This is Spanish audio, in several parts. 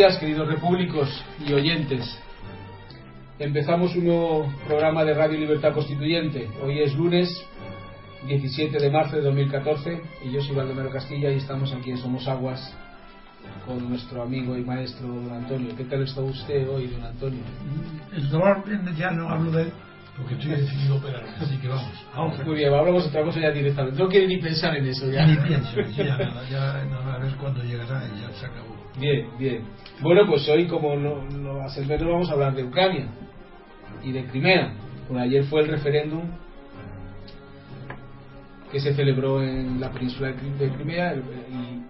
Días, queridos repúblicos y oyentes. Empezamos un nuevo programa de Radio Libertad Constituyente. Hoy es lunes 17 de marzo de 2014 y yo soy Baldomero Castilla y estamos aquí en Somos Aguas con nuestro amigo y maestro don Antonio. ¿Qué tal está usted hoy, don Antonio? El dolor ya no hablo de él porque estoy decidido a operar, así que vamos. Ahora. Muy bien, hablamos otra cosa ya directamente. No quiere ni pensar en eso ya. Ni pienso, ya nada, ya nada, a ver cuándo llegará y ya se acabó. Bien, bien. Bueno, pues hoy, como no, no ser menos, vamos a hablar de Ucrania y de Crimea. Bueno, ayer fue el referéndum que se celebró en la península de Crimea y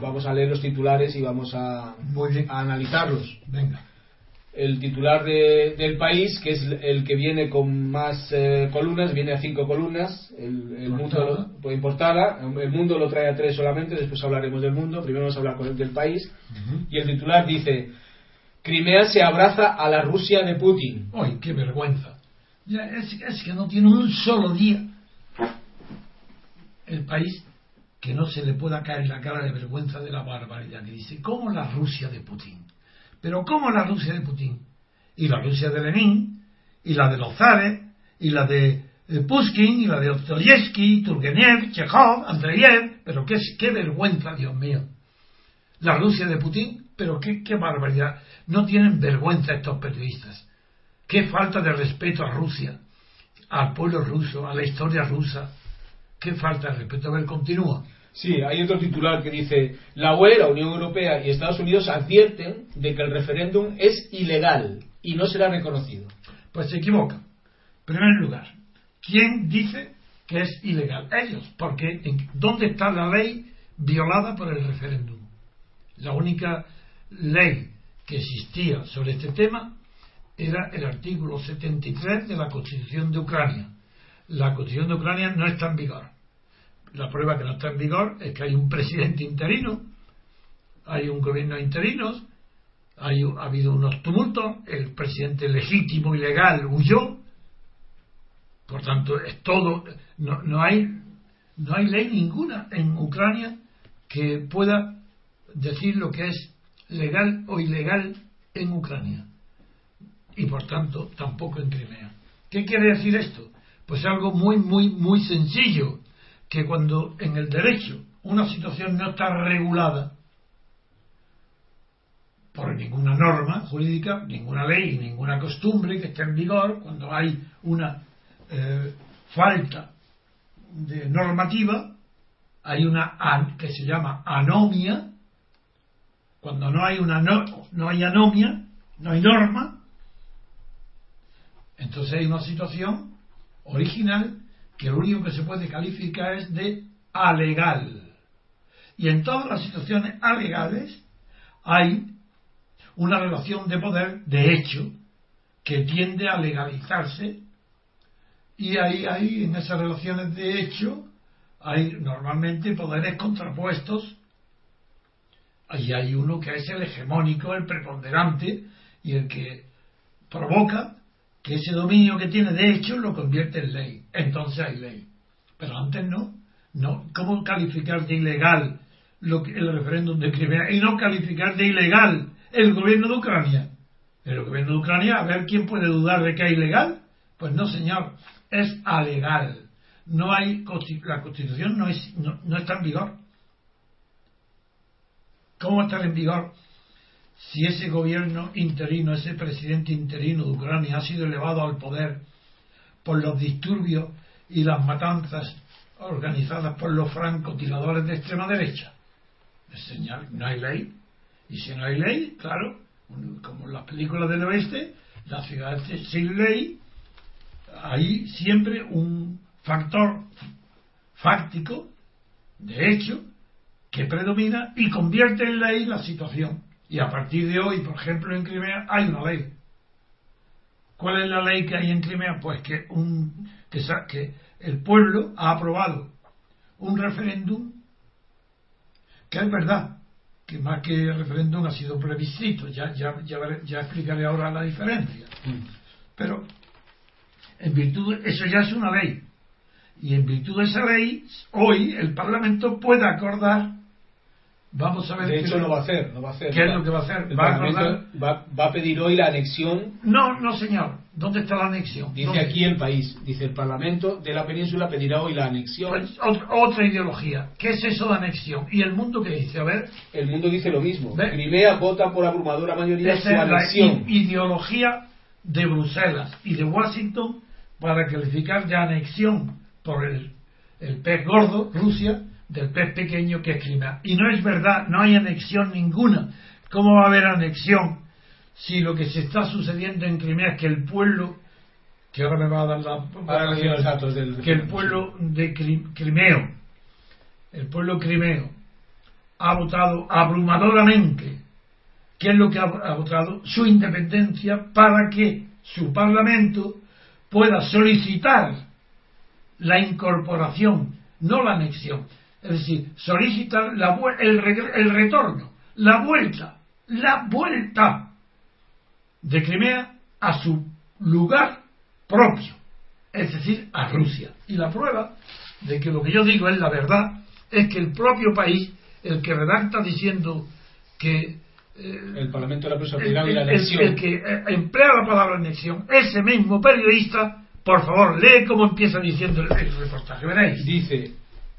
vamos a leer los titulares y vamos a, Muy bien. a analizarlos. Venga. El titular de- del país, que es el que viene con más eh, columnas, viene a cinco columnas. El, el mundo lo, pues. El mundo lo trae a tres solamente. Después hablaremos del mundo. Primero vamos a hablar con el del país. Y el titular dice: Crimea se abraza a la Rusia de Putin. ¡Ay, qué vergüenza! Ya, es, es que no tiene un solo día el país que no se le pueda caer la cara de vergüenza de la barbaridad que dice. ¿Cómo la Rusia de Putin? Pero ¿cómo la Rusia de Putin? Y la Rusia de Lenin, y la de los zares, y la de eh, Pushkin, y la de Dostoyevsky, Turgenev, Chekhov, Andreyev. Pero qué, qué vergüenza, Dios mío. La Rusia de Putin, pero qué, qué barbaridad. No tienen vergüenza estos periodistas. Qué falta de respeto a Rusia, al pueblo ruso, a la historia rusa. Qué falta de respeto. A ver, continúa. Sí, hay otro titular que dice: La UE, la Unión Europea y Estados Unidos advierten de que el referéndum es ilegal y no será reconocido. Pues se equivoca. En primer lugar, ¿quién dice que es ilegal? Ellos. Porque ¿en- ¿dónde está la ley violada por el referéndum? La única ley que existía sobre este tema era el artículo 73 de la Constitución de Ucrania. La Constitución de Ucrania no está en vigor. La prueba que no está en vigor es que hay un presidente interino, hay un gobierno interino, hay, ha habido unos tumultos, el presidente legítimo y legal huyó, por tanto es todo, no, no hay no hay ley ninguna en Ucrania que pueda decir lo que es legal o ilegal en Ucrania y por tanto tampoco en Crimea. ¿Qué quiere decir esto? Pues algo muy muy muy sencillo, que cuando en el derecho una situación no está regulada por ninguna norma jurídica, ninguna ley, ninguna costumbre que esté en vigor, cuando hay una eh, falta de normativa, hay una que se llama anomia, cuando no hay una no, no hay anomia, no hay norma, entonces hay una situación original que lo único que se puede calificar es de alegal. Y en todas las situaciones alegales hay una relación de poder de hecho que tiende a legalizarse y ahí hay en esas relaciones de hecho hay normalmente poderes contrapuestos y hay uno que es el hegemónico, el preponderante, y el que provoca que ese dominio que tiene de hecho lo convierte en ley. Entonces hay ley. Pero antes no. no. ¿Cómo calificar de ilegal lo que, el referéndum de Crimea y no calificar de ilegal el gobierno de Ucrania? El gobierno de Ucrania, a ver quién puede dudar de que es ilegal. Pues no, señor, es alegal. No hay la Constitución no, es, no, está en vigor. ¿Cómo estar en vigor si ese gobierno interino, ese presidente interino de Ucrania ha sido elevado al poder por los disturbios y las matanzas organizadas por los francotiradores de extrema derecha? señal, no hay ley. Y si no hay ley, claro, como en las películas del oeste, la ciudad sin ley, hay siempre un factor fáctico, de hecho, que predomina y convierte en ley la situación. Y a partir de hoy, por ejemplo, en Crimea hay una ley. ¿Cuál es la ley que hay en Crimea? Pues que, un, que, que el pueblo ha aprobado un referéndum que es verdad, que más que referéndum ha sido plebiscito, ya, ya, ya, explicaré ahora la diferencia. Mm. Pero en virtud, eso ya es una ley. Y en virtud de esa ley, hoy el Parlamento puede acordar. Vamos a ver. De hecho, no va a hacer. No va a hacer ¿Qué es lo que va a hacer? ¿Va va, a pedir hoy la anexión. No, no, señor. ¿Dónde está la anexión? Dice aquí el país. Dice el Parlamento de la península pedirá hoy la anexión. Pues, otra, ideología. ¿Qué es eso de anexión? ¿Y el mundo qué dice? A ver. El mundo dice lo mismo. Crimea vota por abrumadora mayoría su anexión. La ideología de Bruselas y de Washington para calificar de anexión por el, el pez gordo, Rusia, del pez pequeño que es Crimea. Y no es verdad, no hay anexión ninguna. ¿Cómo va a haber anexión si lo que se está sucediendo en Crimea es que el pueblo, que ahora me va a dar la... los datos del... Que el pueblo de Crimeo, el pueblo crimeo, ha votado abrumadoramente. ¿Qué es lo que ha votado? Su independencia para que su parlamento pueda solicitar la incorporación, no la anexión. Es decir, solicitar la, el, el retorno, la vuelta, la vuelta de Crimea a su lugar propio, es decir, a Rusia. Y la prueba de que lo que yo digo es la verdad es que el propio país, el que redacta diciendo que eh, el Parlamento de la el, la El, que eh, emplea la palabra anexión, ese mismo periodista, por favor, lee cómo empieza diciendo el, reportaje. Veréis. Dice,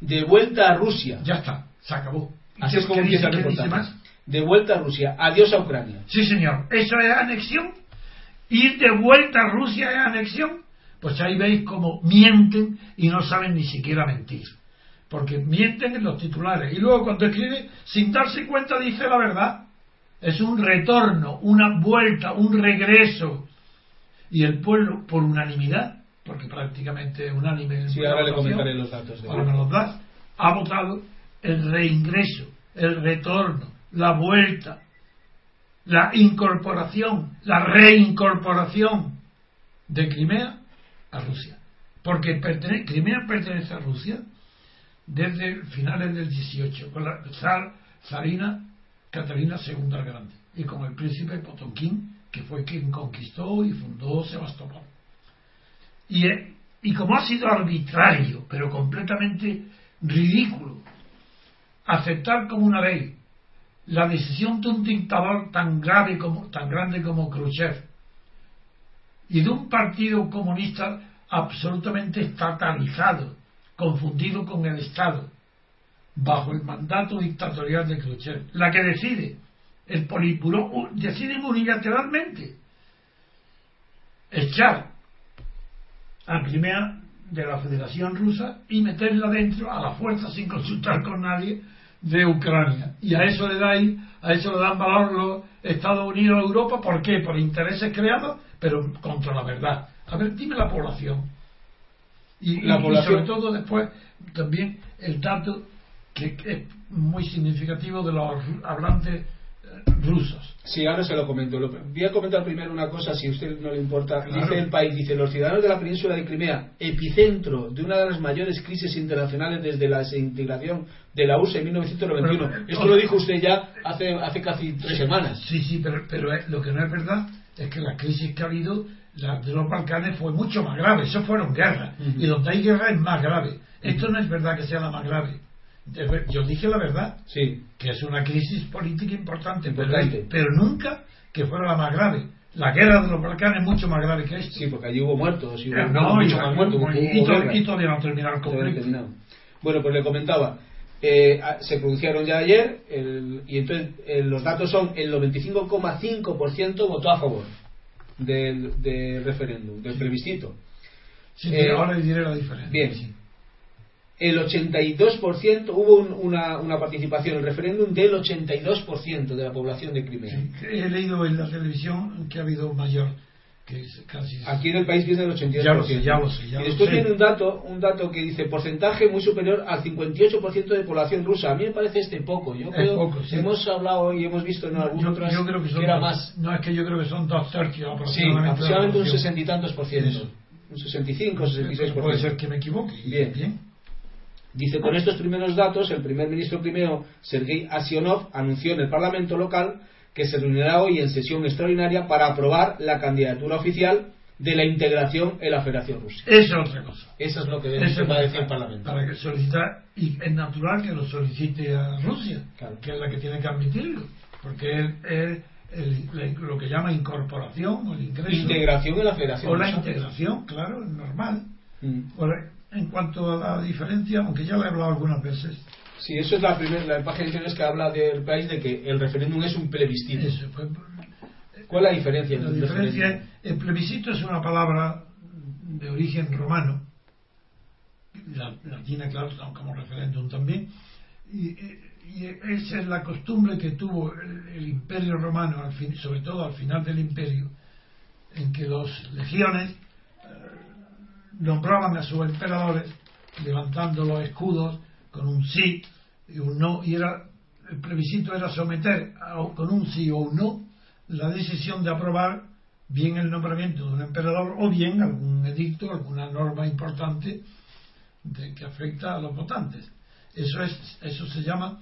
de vuelta a Rusia. Ya está, se acabó. Así es como empieza el reportaje. De vuelta a Rusia, adiós a Ucrania. Sí, señor. ¿Eso es anexión? ¿Ir de vuelta a Rusia es anexión? Pues ahí veis cómo mienten y no saben ni siquiera mentir. Porque mienten en los titulares. Y luego cuando escribe, sin darse cuenta, dice la verdad es un retorno, una vuelta, un regreso. Y el pueblo, por unanimidad, porque prácticamente unánime. Sí, ahora le comentaré los datos. De ahora me los das. Ha votado el reingreso, el retorno, la vuelta, la incorporación, la reincorporación de Crimea a Rusia. Porque Crimea pertenece a Rusia desde finales del 18, con la zar, zarina Catalina II la Grande y con el príncipe Potonquín, que fue quien conquistó y fundó Sebastopol. Y, eh, y como ha sido arbitrario, pero completamente ridículo, aceptar como una ley la decisión de un dictador tan grave como tan grande como Khrushchev y de un partido comunista absolutamente estatalizado, confundido con el Estado, bajo el mandato dictatorial de Khrushchev, la que decide. El Politburó decide unilateralmente echar a Crimea de la Federación Rusa y meterla dentro a la fuerza sin consultar con nadie de Ucrania. Y a eso le dais, a eso le dan valor los Estados Unidos a Europa, ¿por qué? Por intereses creados, pero contra la verdad. A ver, dime la población. Y, la población... y sobre todo después también el dato que es muy significativo de los hablantes rusos. Sí, ahora se lo comento. Voy a comentar primero una cosa, si a usted no le importa. Dice el país, dice, los ciudadanos de la península de Crimea, epicentro de una de las mayores crisis internacionales desde la desintegración de la USA en 1991. Esto lo dijo usted ya hace, hace casi tres semanas. Sí, sí, pero, pero lo que no es verdad es que la crisis que ha habido la de los Balcanes fue mucho más grave. Eso fueron guerras. Y donde hay guerra es más grave. Esto no es verdad que sea la más grave. Yo dije la verdad. Sí. Que es una crisis política importante. importante. Pero, nunca que fuera la más grave. La guerra de los Balcanes es mucho más grave que esto. Sí, porque allí hubo muertos. Y hubo, eh, no, mucho más muertos. Y, todavía no terminaron con Bueno, pues le comentaba. Eh, se pronunciaron ya ayer y entonces eh, los datos son el 95,5% votó a favor del, del referéndum, del plebiscito. Sí, eh, ahora diré la diferencia. Bien. El 82% hubo una, una, participación en el referéndum del 82% de la población de Crimea. he leído en la televisión que ha habido mayor Aquí en el país viene el 82%. Ya lo sé, ya lo sé, y después viene un dato, un dato que dice porcentaje muy superior al 58% de población rusa. A mí me parece este poco. Yo creo, Hemos hablado y hemos visto en algún otro que, era más. No, es que yo creo que son dos tercios aproximadamente. Sí, aproximadamente un sesenta y tantos por ciento. Un 65, 66 por Puede ser que me equivoque. Bien. Bien. Dice, con estos primeros datos, el primer ministro primero, Sergei Asionov, anunció en el Parlamento local que se reunirá hoy en sesión extraordinaria para aprobar la candidatura oficial de la integración en la Federación Rusa. Eso es otra cosa. Eso es lo que debe decir el Parlamento. Para que solicitar, y es natural que lo solicite a Rusia, que es la que tiene que admitirlo, porque es lo que llama incorporación o el ingreso. Integración en la Federación O la integración, claro, es normal. Mm. En cuanto a la diferencia, aunque ya lo he hablado algunas veces, Sí, eso es la primera la página que habla del país de que el referéndum es un plebiscito. Pues, ¿Cuál es la diferencia? La diferencia es, el plebiscito es una palabra de origen romano, la, latina, claro, como referéndum también, y, esa es la costumbre que tuvo el, imperio romano, al fin, sobre todo al final del imperio, en que los legiones nombraban a sus emperadores levantando los escudos con un sí y un no, y era el plebiscito era someter con un sí o un no la decisión de aprobar bien el nombramiento de un emperador o bien algún edicto, alguna norma importante de, que afecta a los votantes. Eso es, eso se llama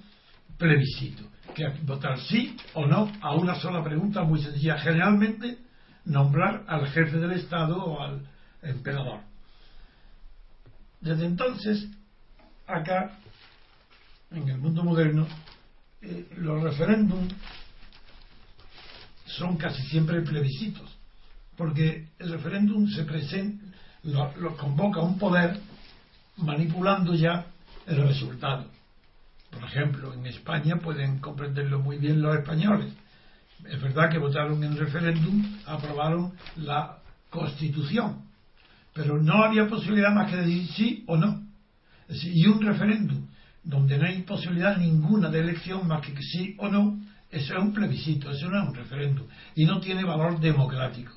plebiscito, que votar sí o no a una sola pregunta muy sencilla. Generalmente nombrar al jefe del Estado o al emperador. Desde entonces, acá en el mundo moderno, eh, los referéndums son casi siempre plebiscitos, porque el referéndum se presenta, lo, convoca un poder manipulando ya el resultado. Por ejemplo, en España pueden comprenderlo muy bien los españoles. Es verdad que votaron en referéndum, aprobaron la Constitución, pero no había posibilidad más que decir sí o no. y un referéndum donde no hay posibilidad ninguna de elección más que sí o no, eso es un plebiscito, eso no es un referéndum. Y no tiene valor democrático.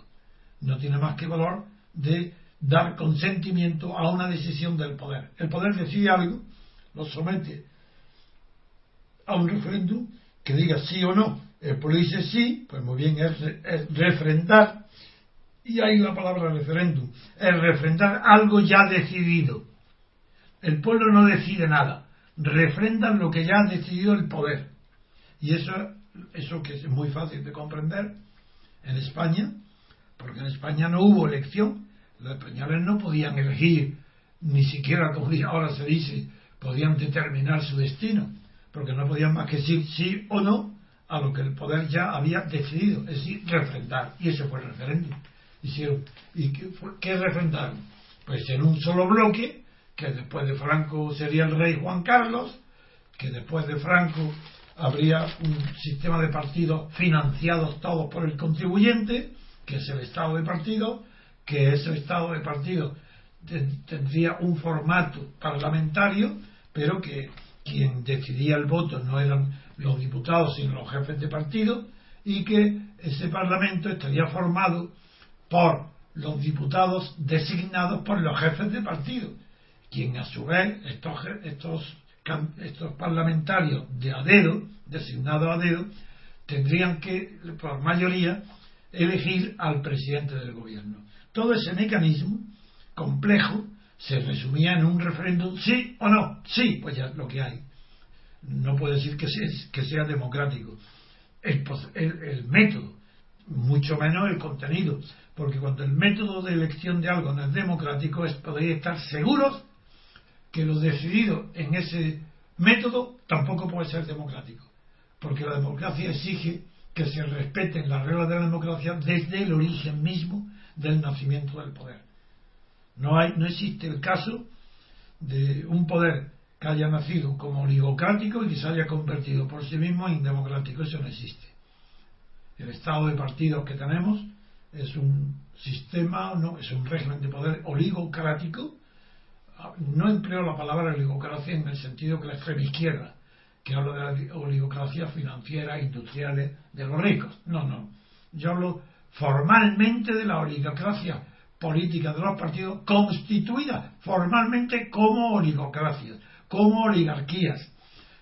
No tiene más que valor de dar consentimiento a una decisión del poder. El poder decide algo, lo somete a un referéndum que diga sí o no. El pueblo dice sí, pues muy bien, es, es refrendar. Y hay la palabra referéndum. Es refrendar algo ya decidido. El pueblo no decide nada refrendan lo que ya ha decidido el poder. Y eso, eso que es muy fácil de comprender en España, porque en España no hubo elección, los españoles no podían elegir, ni siquiera como ahora se dice, podían determinar su destino, porque no podían más que decir sí o no a lo que el poder ya había decidido, es decir, refrendar. Y ese fue el referéndum. Hicieron, ¿Y qué, qué refrendaron? Pues en un solo bloque que después de Franco sería el rey Juan Carlos, que después de Franco habría un sistema de partidos financiados todos por el contribuyente, que es el Estado de partido, que ese Estado de partido tendría un formato parlamentario, pero que quien decidía el voto no eran los diputados, sino los jefes de partido, y que ese Parlamento estaría formado por los diputados designados por los jefes de partido quien a su vez estos, estos, estos parlamentarios de a dedo, designados a dedo, tendrían que, por mayoría, elegir al presidente del gobierno. Todo ese mecanismo complejo se resumía en un referéndum sí o no, sí, pues ya lo que hay. no puede decir que sea, que sea democrático. El, el, método, mucho menos el contenido, porque cuando el método de elección de algo no es democrático, es poder estar seguros que lo decidido en ese método tampoco puede ser democrático, porque la democracia exige que se respeten las reglas de la democracia desde el origen mismo del nacimiento del poder. No, hay, no existe el caso de un poder que haya nacido como oligocrático y que se haya convertido por sí mismo en democrático. Eso no existe. El estado de partidos que tenemos es un sistema, no, es un régimen de poder oligocrático. No empleo la palabra oligocracia en el sentido que la extrema izquierda, que habla de la oligocracia financiera, industriales, de los ricos. No, no. Yo hablo formalmente de la oligocracia política de los partidos constituida formalmente como oligocracias, como oligarquías,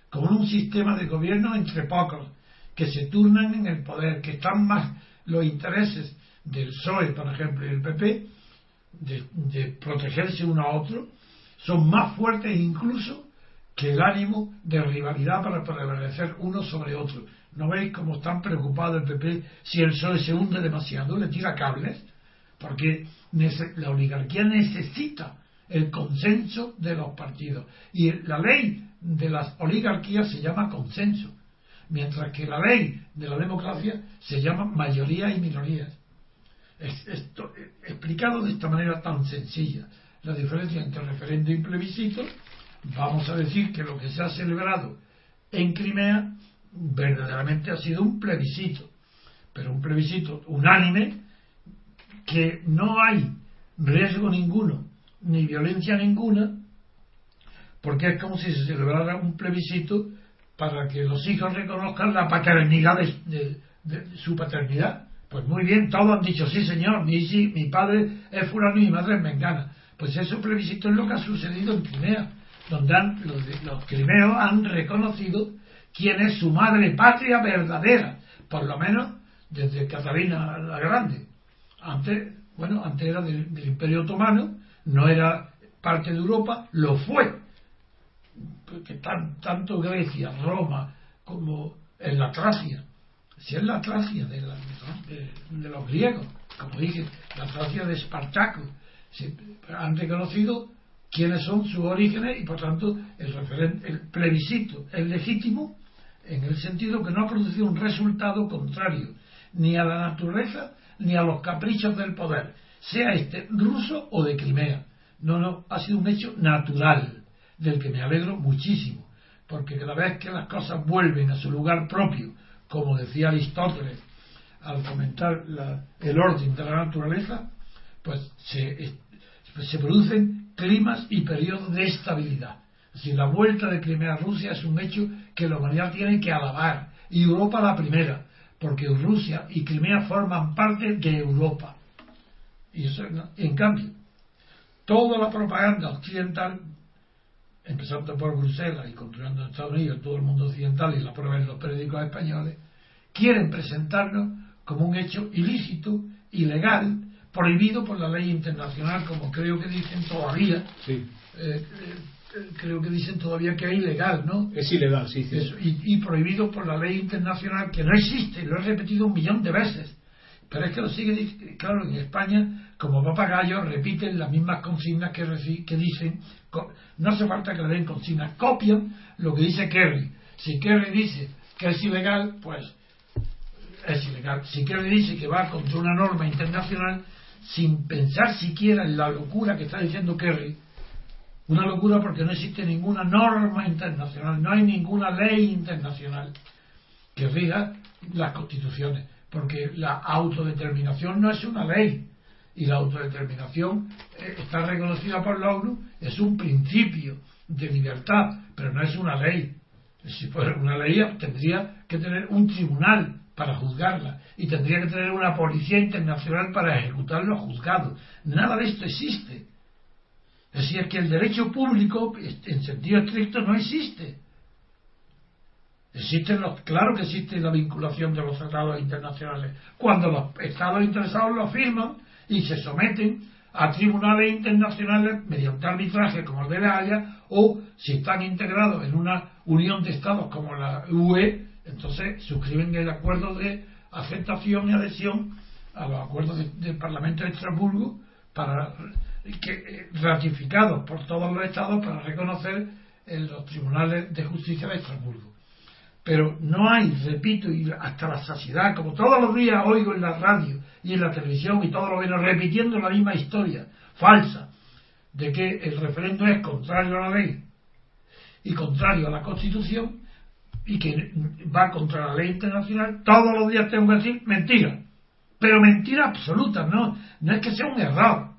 como un sistema de gobierno entre pocos que se turnan en el poder, que están más los intereses del PSOE, por ejemplo, y el PP, de, de protegerse uno a otro, son más fuertes incluso que el ánimo de rivalidad para prevalecer uno sobre otro. ¿No veis cómo están preocupados el PP si el PSOE se hunde demasiado? ¿Le tira cables? Porque la oligarquía necesita el consenso de los partidos. Y la ley de las oligarquías se llama consenso, mientras que la ley de la democracia se llama mayoría y minorías. Esto, explicado de esta manera tan sencilla, la diferencia entre referendo y plebiscito, vamos a decir que lo que se ha celebrado en Crimea verdaderamente ha sido un plebiscito, pero un plebiscito unánime que no hay riesgo ninguno ni violencia ninguna, porque es como si se celebrara un plebiscito para que los hijos reconozcan la paternidad de, su paternidad. Pues muy bien, todos han dicho, sí señor, mi, mi padre es fulano y mi madre es mengana. Pues ese plebiscito es lo que ha sucedido en Crimea, donde los, los crimeos han reconocido quién es su madre patria verdadera, por lo menos desde Catalina la Grande. Antes, bueno, antes era del, Imperio Otomano, no era parte de Europa, lo fue. Porque tanto Grecia, Roma, como en la Tracia, si es la Tracia de, los griegos, como dije, la Tracia de Espartaco, han reconocido quiénes son sus orígenes y por tanto el, el plebiscito es legítimo en el sentido que no ha producido un resultado contrario ni a la naturaleza ni a los caprichos del poder, sea este ruso o de Crimea. No, no, ha sido un hecho natural, del que me alegro muchísimo, porque cada vez que las cosas vuelven a su lugar propio, como decía Aristóteles al comentar el orden de la naturaleza, pues se, se producen climas y periodos de estabilidad. Si la vuelta de Crimea a Rusia es un hecho que la humanidad tiene que alabar, y Europa la primera, porque Rusia y Crimea forman parte de Europa. Y eso, en cambio, toda la propaganda occidental, empezando por Bruselas y continuando en Estados Unidos, todo el mundo occidental y la prueba en los periódicos españoles, quieren presentarnos como un hecho ilícito, ilegal, prohibido por la ley internacional, como creo que dicen todavía. Sí. Eh, eh, creo que dicen todavía que es ilegal, ¿no? Es ilegal, sí. y, prohibido por la ley internacional que no existe, lo he repetido un millón de veces. Pero es que lo sigue, claro, en España, como papagayos, repiten las mismas consignas que, que dicen, no hace falta que le den consignas, copian lo que dice Kerry. Si Kerry dice que es ilegal, pues es ilegal. Si Kerry dice que va contra una norma internacional, sin pensar siquiera en la locura que está diciendo Kerry, una locura porque no existe ninguna norma internacional, no hay ninguna ley internacional que rija las constituciones, porque la autodeterminación no es una ley y la autodeterminación eh, está reconocida por la ONU, es un principio de libertad, pero no es una ley. Si fuera una ley tendría que tener un tribunal para juzgarla y tendría que tener una policía internacional para ejecutar los juzgados. Nada de esto existe. Es decir, que el derecho público, en sentido estricto, no existe. Existen los, claro que existe la vinculación de los tratados internacionales. Cuando los estados interesados lo firman y se someten a tribunales internacionales mediante arbitraje como el de la Haya o si están integrados en una unión de estados como la UE, entonces suscriben el acuerdo de aceptación y adhesión a los acuerdos del Parlamento de Estrasburgo para que, eh, ratificados por todos los estados para reconocer en los tribunales de justicia de Estrasburgo. Pero no hay, repito, y hasta la saciedad, como todos los días oigo en la radio y en la televisión y todos los días repitiendo la misma historia falsa de que el referendo es contrario a la ley y contrario a la Constitución y que va contra la ley internacional, todos los días tengo que decir mentira. Pero mentira absoluta, no, no es que sea un error,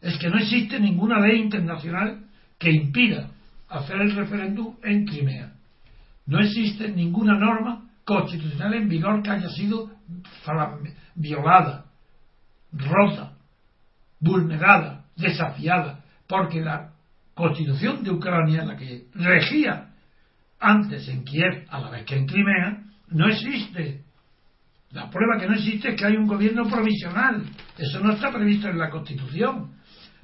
es que no existe ninguna ley internacional que impida hacer el referéndum en Crimea. No existe ninguna norma constitucional en vigor que haya sido violada, rota, vulnerada, desafiada, porque la constitución de Ucrania, la que regía antes en Kiev a la vez que en Crimea, no existe. La prueba que no existe es que hay un gobierno provisional. Eso no está previsto en la Constitución.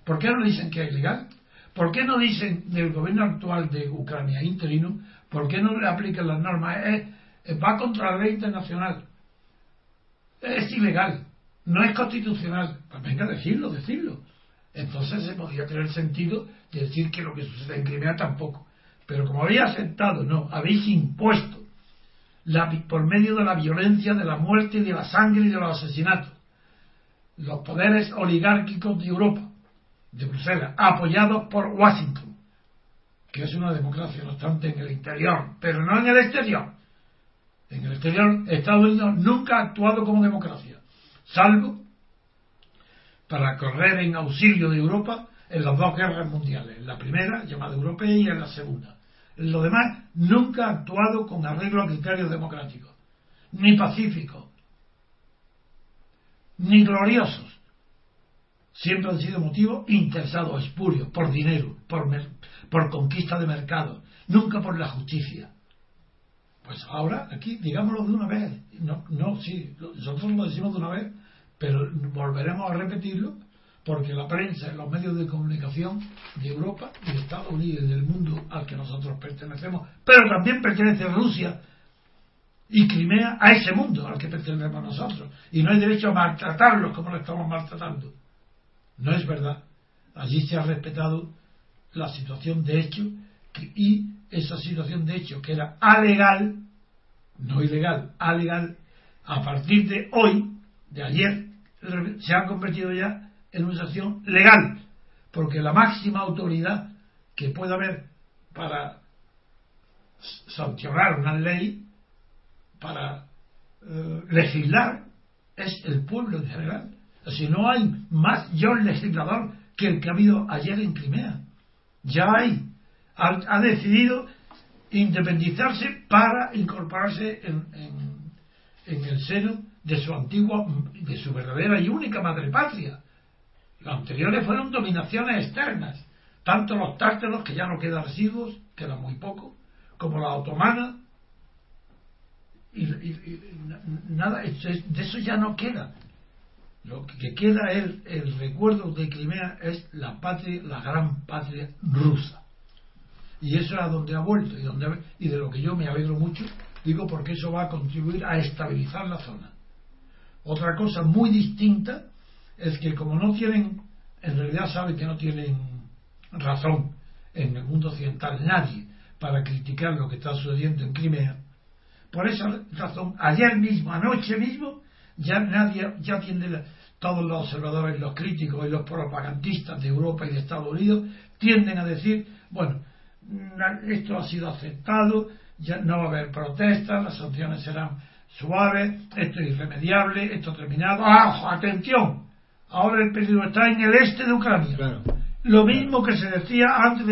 ¿Por qué no dicen que es ilegal? ¿Por qué no dicen del gobierno actual de Ucrania interino? ¿Por qué no le aplican las normas? va contra la ley internacional. Es ilegal. No es constitucional. Pues venga, decirlo, decirlo. Entonces se podría tener sentido de decir que lo que sucede en Crimea tampoco. Pero como habéis aceptado, no, habéis impuesto la, por medio de la violencia, de la muerte, de la sangre y de los asesinatos, los poderes oligárquicos de Europa, de Bruselas, apoyados por Washington, que es una democracia, no obstante, en el interior, pero no en el exterior. En el exterior, Estados Unidos nunca ha actuado como democracia, salvo para correr en auxilio de Europa en las dos guerras mundiales, la primera, llamada europea, y en la segunda. En lo demás, nunca ha actuado con arreglo a criterios democráticos, ni pacíficos, ni gloriosos. Siempre han sido motivos interesados, espurios, por dinero, por, por conquista de mercado, nunca por la justicia. Pues ahora, aquí, digámoslo de una vez. No, no, sí, nosotros lo decimos de una vez, pero volveremos a repetirlo porque la prensa, los medios de comunicación de Europa y de Estados Unidos y del mundo al que nosotros pertenecemos, pero también pertenece Rusia y Crimea a ese mundo al que pertenecemos nosotros. Y no hay derecho a maltratarlos como lo estamos maltratando. No es verdad. Allí se ha respetado la situación de hecho y esa situación de hecho que era alegal, no ilegal, alegal, a partir de hoy, de ayer, se ha convertido ya en una sanción legal, porque la máxima autoridad que puede haber para sancionar una ley, para eh, legislar, es el pueblo en general. Si no hay más yo legislador que el que ha habido ayer en Crimea. Ya hay. Ha, decidido independizarse para incorporarse en, en el seno de su antigua, de su verdadera y única madre patria, los anteriores fueron dominaciones externas, tanto los tártaros, que ya no quedan residuos, quedan muy poco, como la otomana, y, nada, de eso ya no queda. Lo que queda es el recuerdo de Crimea es la patria, la gran patria rusa. Y eso es a donde ha vuelto y, donde, y de lo que yo me alegro mucho, digo porque eso va a contribuir a estabilizar la zona. Otra cosa muy distinta es que como no tienen, en realidad saben que no tienen razón en el mundo occidental nadie para criticar lo que está sucediendo en Crimea, por esa razón, ayer mismo, anoche mismo, ya nadie, ya tiende, todos los observadores, los críticos y los propagandistas de Europa y de Estados Unidos tienden a decir, bueno, esto ha sido aceptado, ya no va a haber protestas, las sanciones serán suaves, esto es irremediable, esto terminado. ¡Ah, atención! Ahora el peligro está en el este de Ucrania. Lo mismo que se decía antes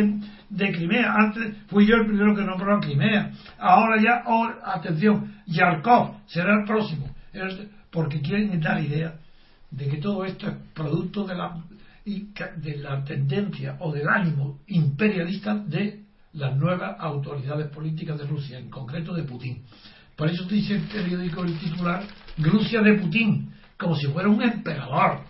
de, Crimea. Antes fui yo el primero que nombró a Crimea. Ahora ya, atención, Yarkov será el próximo. Porque quieren dar idea de que todo esto es producto de la, de la tendencia o del ánimo imperialista de las nuevas autoridades políticas de Rusia, en concreto de Putin. Por eso dice el periódico el titular Rusia de Putin, como si fuera un emperador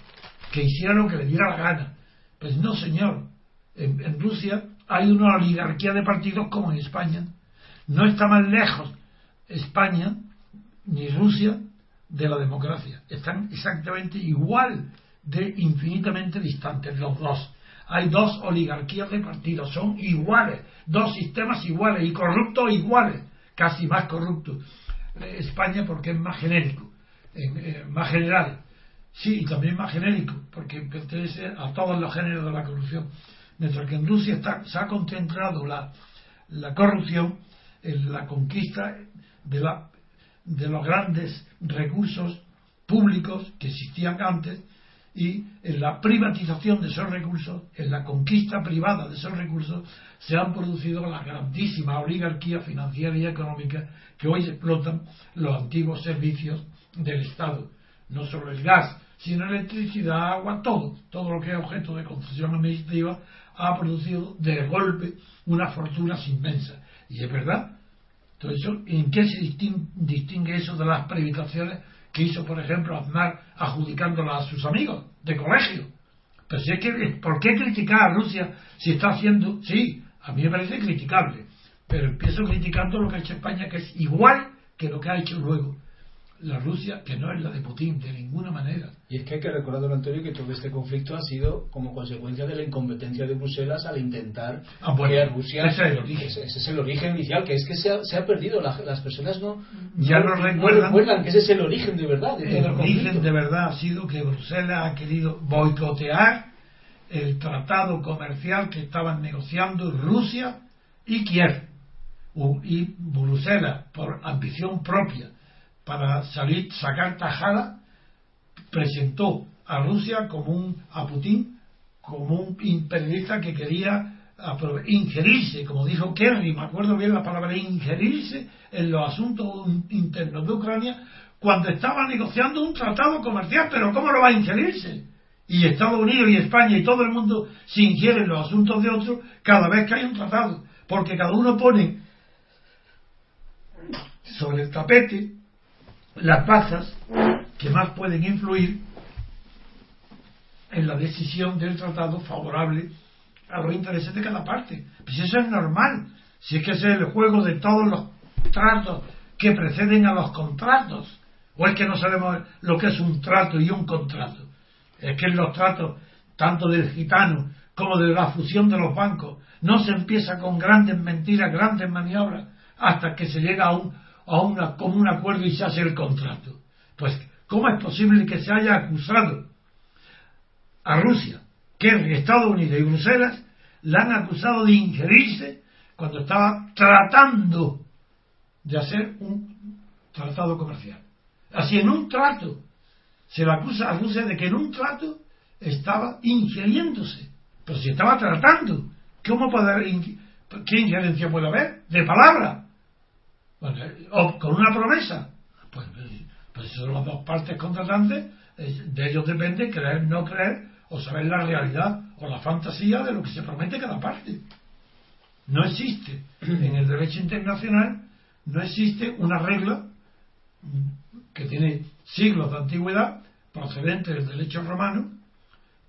que hiciera lo que le diera la gana. Pues no, señor. En, Rusia hay una oligarquía de partidos como en España. no está más lejos España ni Rusia de la democracia. Están exactamente igual de infinitamente distantes los dos. Hay dos oligarquías de partidos, son iguales, dos sistemas iguales y corruptos iguales, casi más corruptos. Eh, España porque es más genérico, eh, más general. Sí, y también más genérico, porque pertenece a todos los géneros de la corrupción. Mientras que en Rusia está, se ha concentrado la, la corrupción en la conquista de, la, de los grandes recursos públicos que existían antes y en la privatización de esos recursos, en la conquista privada de esos recursos, se han producido las grandísimas oligarquías financieras y económicas que hoy explotan los antiguos servicios del Estado. No solo el gas, sino electricidad, agua, todo, todo lo que es objeto de concesión administrativa ha producido de golpe unas fortunas inmensas. Y es verdad. Entonces, ¿en qué se distingue eso de las privatizaciones que hizo, por ejemplo, Aznar adjudicándola a sus amigos de colegio? Pero si es que, ¿por qué criticar a Rusia si está haciendo? Sí, a mí me parece criticable, pero empiezo criticando lo que ha hecho España, que es igual que lo que ha hecho luego la Rusia que no es la de Putin de ninguna manera. Y es que hay que recordar, don Antonio, que todo este conflicto ha sido como consecuencia de la incompetencia de Bruselas al intentar ah, Rusia. Ese es, el origen. Ese, es el origen inicial, que es que se ha, se ha perdido. las personas no, ya no, recuerdan, que ese es el origen de verdad. el origen de verdad ha sido que Bruselas ha querido boicotear el tratado comercial que estaban negociando Rusia y Kiev. Y Bruselas, por ambición propia para salir, sacar tajada, presentó a Rusia como un, a Putin como un imperialista que quería ingerirse, como dijo Kerry, me acuerdo bien la palabra ingerirse en los asuntos internos de Ucrania cuando estaba negociando un tratado comercial, pero ¿cómo lo va a ingerirse? Y Estados Unidos y España y todo el mundo se ingieren los asuntos de otros cada vez que hay un tratado, porque cada uno pone sobre el tapete las bazas que más pueden influir en la decisión del tratado favorable a los intereses de cada parte. Pues eso es normal, si es que ese es el juego de todos los tratos que preceden a los contratos. O es que no sabemos lo que es un trato y un contrato. Es que en los tratos, tanto del gitano como de la fusión de los bancos, no se empieza con grandes mentiras, grandes maniobras, hasta que se llega a un, a una, como un acuerdo y se hace el contrato. Pues, ¿cómo es posible que se haya acusado a Rusia, que Estados Unidos y Bruselas la han acusado de ingerirse cuando estaba tratando de hacer un tratado comercial? Así, en un trato, se le acusa a Rusia de que en un trato estaba ingiriéndose. Pero si estaba tratando, ¿cómo puede ¿Qué injerencia puede haber? De palabra o con una promesa. Pues, pues son las dos partes contratantes, eh, de ellos depende creer, no creer, o saber la realidad o la fantasía de lo que se promete cada parte. No existe en el derecho internacional, no existe una regla que tiene siglos de antigüedad procedente del derecho romano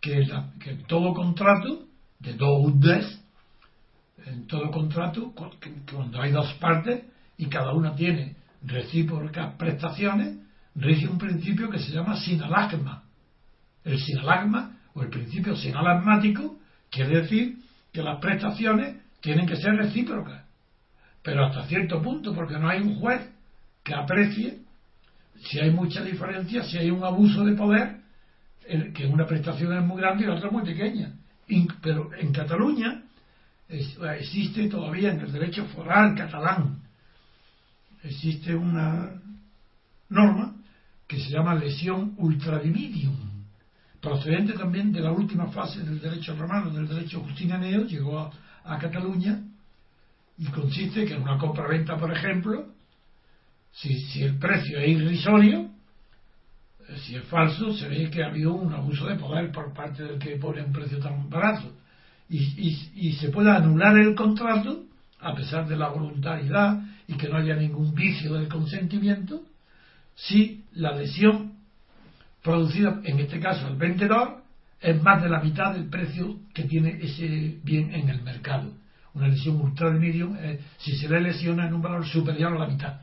que, que en todo contrato de dos en todo contrato cuando hay dos partes y cada una tiene recíprocas prestaciones, rige un principio que se llama sinalagma. El sinalagma o el principio sinalagmático quiere decir que las prestaciones tienen que ser recíprocas, pero hasta cierto punto, porque no hay un juez que aprecie si hay mucha diferencia, si hay un abuso de poder, que una prestación es muy grande y la otra muy pequeña. Pero en Cataluña existe todavía en el derecho foral catalán existe una norma que se llama lesión ultradividium, procedente también de la última fase del derecho romano, del derecho justinaneo, llegó a, Cataluña y consiste que en una compra-venta, por ejemplo, si, si, el precio es irrisorio, eh, si es falso, se ve que ha habido un abuso de poder por parte del que pone un precio tan barato. Y se puede anular el contrato a pesar de la voluntariedad y que no haya ningún vicio del consentimiento, si la lesión producida, en este caso al vendedor, es más de la mitad del precio que tiene ese bien en el mercado. Una lesión ultra de medium, eh, si se le lesiona en un valor superior a la mitad.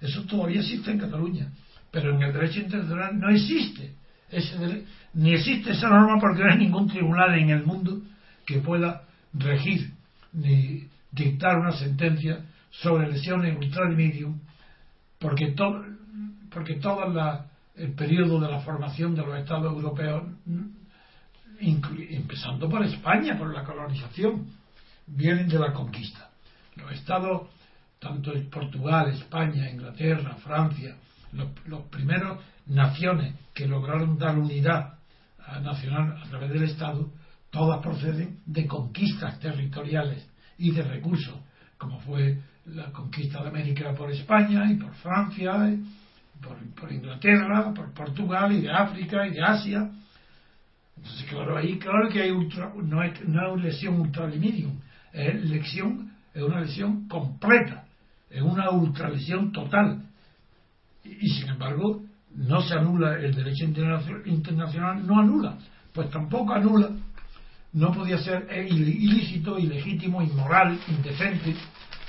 Eso todavía existe en Cataluña, pero en el derecho internacional no existe. Ese, ni existe esa norma porque no hay ningún tribunal en el mundo que pueda regir ni dictar una sentencia sobre lesiones ultra medium, porque todo, porque todo el periodo de la formación de los Estados europeos, empezando por España, por la colonización, vienen de la conquista. Los Estados, tanto Portugal, España, Inglaterra, Francia, los, los primeros naciones que lograron dar unidad nacional a través del Estado, todas proceden de conquistas territoriales y de recursos, como fue la conquista de América por España y por Francia, por, Inglaterra, por Portugal y de África y de Asia. Entonces, claro, ahí claro que hay ultra, no, es, no lesión ultralimidium, es lesión, es una lesión completa, es una ultralesión total. Y, sin embargo, no se anula el derecho internacional, no anula, pues tampoco anula, no podía ser ilícito, ilegítimo, inmoral, indecente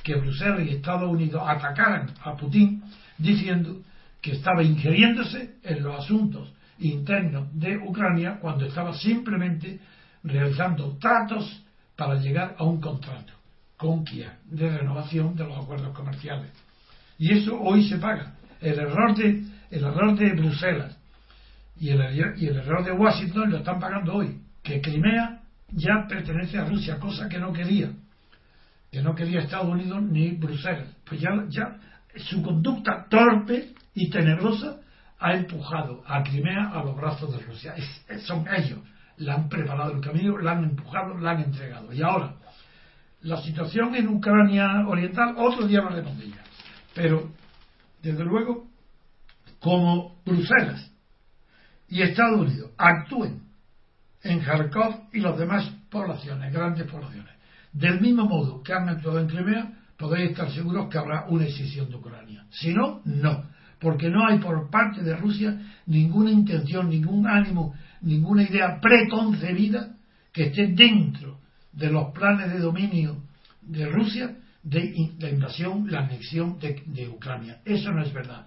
que Bruselas y Estados Unidos atacaran a Putin diciendo que estaba ingiriéndose en los asuntos internos de Ucrania cuando estaba simplemente realizando tratos para llegar a un contrato con Kiev de renovación de los acuerdos comerciales. Y eso hoy se paga. El error de, el error de Bruselas y el, y el error de Washington lo están pagando hoy. Que Crimea ya pertenece a Rusia, cosa que no quería que no quería Estados Unidos ni Bruselas. Pues ya, ya su conducta torpe y tenebrosa ha empujado a Crimea a los brazos de Rusia. son ellos. La han preparado el camino, la han empujado, la han entregado. Y ahora, la situación en Ucrania Oriental, otro día lo respondía. Pero, desde luego, como Bruselas y Estados Unidos actúen en Kharkov y las demás poblaciones, grandes poblaciones, del mismo modo que han actuado en Crimea, podéis estar seguros que habrá una decisión de Ucrania. Si no, no. Porque no hay por parte de Rusia ninguna intención, ningún ánimo, ninguna idea preconcebida que esté dentro de los planes de dominio de Rusia de la invasión, la anexión de, Ucrania. Eso no es verdad.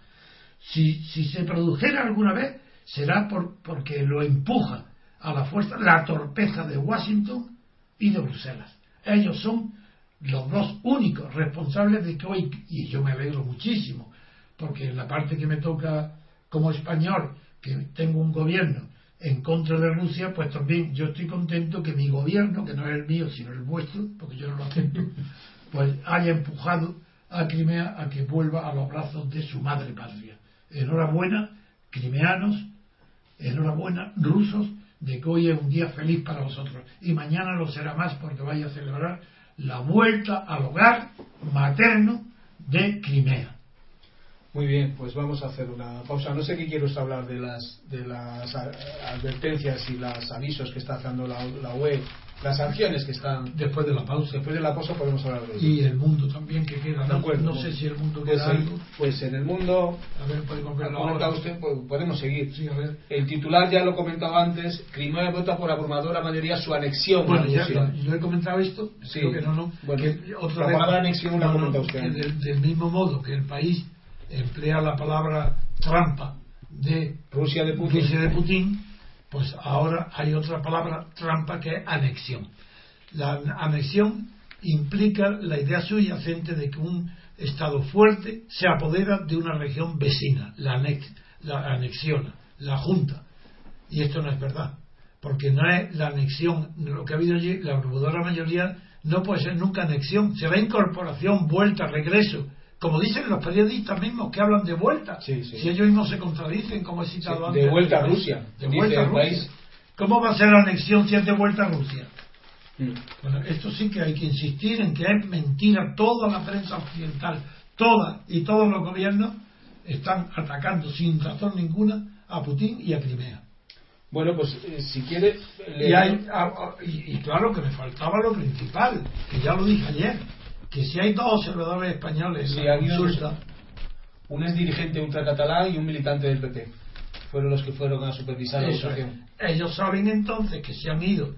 Si, se produjera alguna vez, será por, porque lo empuja a la fuerza la torpeza de Washington y de Bruselas. Ellos son los dos únicos responsables de que hoy, y yo me alegro muchísimo, porque en la parte que me toca como español, que tengo un gobierno en contra de Rusia, pues también yo estoy contento que mi gobierno, que no es el mío, sino el vuestro, porque yo no lo acepto, pues haya empujado a Crimea a que vuelva a los brazos de su madre patria. Enhorabuena, crimeanos, enhorabuena, rusos, de que hoy es un día feliz para vosotros y mañana lo será más porque vais a celebrar la vuelta al hogar materno de Crimea. Muy bien, pues vamos a hacer una pausa. No sé qué quiero hablar de las, de las advertencias y los avisos que está haciendo la, la UE las sanciones que están después de la pausa. Después de la pausa podemos hablar de eso y el mundo también que queda no, no sé si el mundo pues queda algo. pues en el mundo. A ver usted pues, podemos seguir. Sí, a ver. el titular ya lo comentaba antes Crimea vota por abrumadora mayoría su anexión bueno ya, yo he comentado esto sí. que no no bueno, que otra vez, anexión la comenta usted. que del, del mismo modo que el país emplea la palabra trampa de Rusia de Putin, Rusia de Putin pues ahora hay otra palabra trampa que es anexión. La anexión implica la idea subyacente de que un Estado fuerte se apodera de una región vecina, la, anexiona, la junta. Y esto no es verdad, porque no es la anexión, lo que ha habido allí, la abrumadora mayoría no puede ser nunca anexión, será incorporación, vuelta, regreso, como dicen los periodistas mismos que hablan de vuelta, si ellos mismos se contradicen, como he citado antes. De vuelta a Rusia. De vuelta a Rusia. ¿Cómo va a ser la anexión si es de vuelta a Rusia? Mm. Bueno, esto sí que hay que insistir en que es mentira. Toda la prensa occidental, toda y todos los gobiernos están atacando sin razón ninguna a Putin y a Crimea. Bueno, pues eh, si quiere. y, claro que me faltaba lo principal, que ya lo dije ayer que si hay dos observadores españoles sí, habido un ex dirigente ultracatalán y un militante del PP fueron los que fueron a supervisar la situación. Ellos saben entonces que se han ido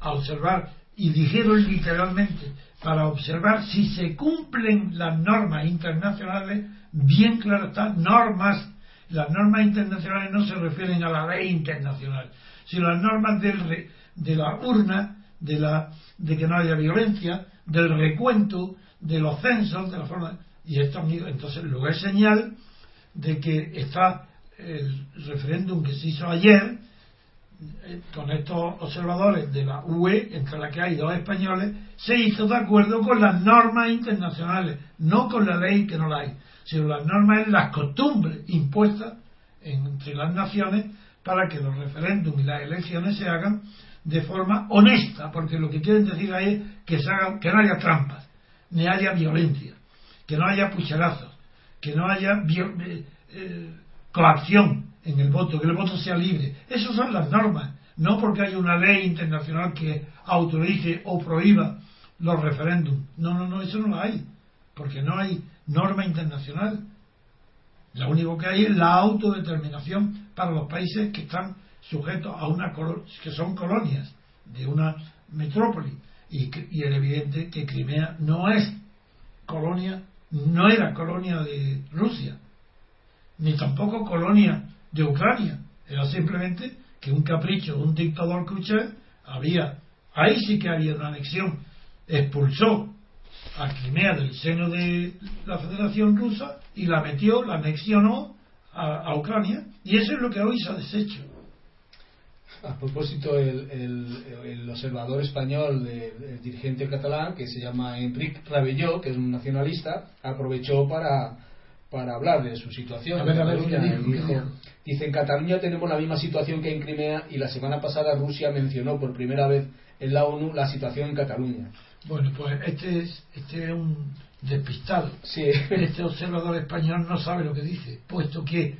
a observar y dijeron literalmente para observar si se cumplen las normas internacionales, bien claro está, normas. Las normas internacionales no se refieren a la ley internacional, sino las normas del, de la urna, de, la, de que no haya violencia, del recuento, de los censos, de la forma. Y esto, entonces, luego es señal de que está el referéndum que se hizo ayer, eh, con estos observadores de la UE, entre la que hay dos españoles, se hizo de acuerdo con las normas internacionales, no con la ley que no la hay, sino las normas las costumbres impuestas entre las naciones para que los referéndums y las elecciones se hagan de forma honesta, porque lo que quieren decir ahí es que, se haga, que no haya trampas, ni haya violencia, que no haya pucherazos, que no haya eh, eh, coacción en el voto, que el voto sea libre. Esas son las normas, no porque haya una ley internacional que autorice o prohíba los referéndums. No, no, no, eso no lo hay, porque no hay norma internacional. Lo único que hay es la autodeterminación para los países que están sujetos a una que son colonias de una metrópoli y, y es evidente que Crimea no es colonia, no era colonia de Rusia, ni tampoco colonia de Ucrania. Era simplemente que un capricho, un dictador Khrushchev había, ahí sí que había una anexión, expulsó a Crimea del seno de la Federación Rusa y la metió, la anexionó a, Ucrania y eso es lo que hoy se ha deshecho. A propósito, el, el, observador español, el, dirigente catalán, que se llama Enrique Rabelló, que es un nacionalista, aprovechó para para hablar de su situación. dice, en Cataluña tenemos la misma situación que en Crimea y la semana pasada Rusia mencionó por primera vez en la ONU la situación en Cataluña. Bueno, pues este es, este es un despistado. Este observador español no sabe lo que dice, puesto que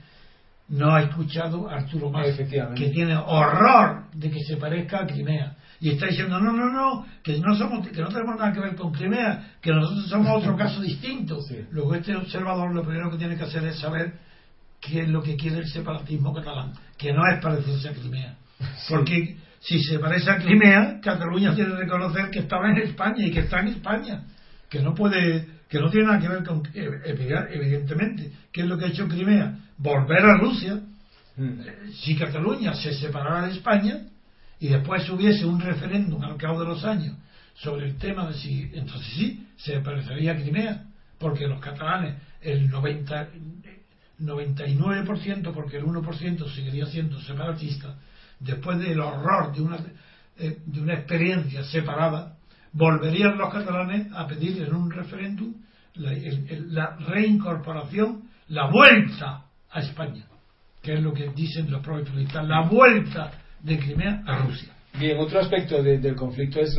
no ha escuchado a Arturo Mas, que tiene horror de que se parezca a Crimea. Y está diciendo no no no que no somos que no tenemos nada que ver con Crimea que nosotros somos otro caso distinto luego este observador lo primero que tiene que hacer es saber qué es lo que quiere el separatismo catalán que no es parecerse a Crimea. Porque si se parece a Crimea Cataluña tiene que reconocer que estaba en España y que está en España que no puede que no tiene nada que ver con eh, evidentemente qué es lo que ha hecho Crimea volver a Rusia mm. si Cataluña se separara de España y después hubiese un referéndum al cabo de los años sobre el tema de si, entonces sí, se parecería a Crimea, porque los catalanes, el 90, 99%, porque el 1% seguiría siendo separatista, después del horror de una, eh, de una experiencia separada, volverían los catalanes a pedir en un referéndum la reincorporación, la vuelta a España, que es lo que dicen los propios la vuelta de Crimea a Rusia. Bien, otro aspecto del conflicto es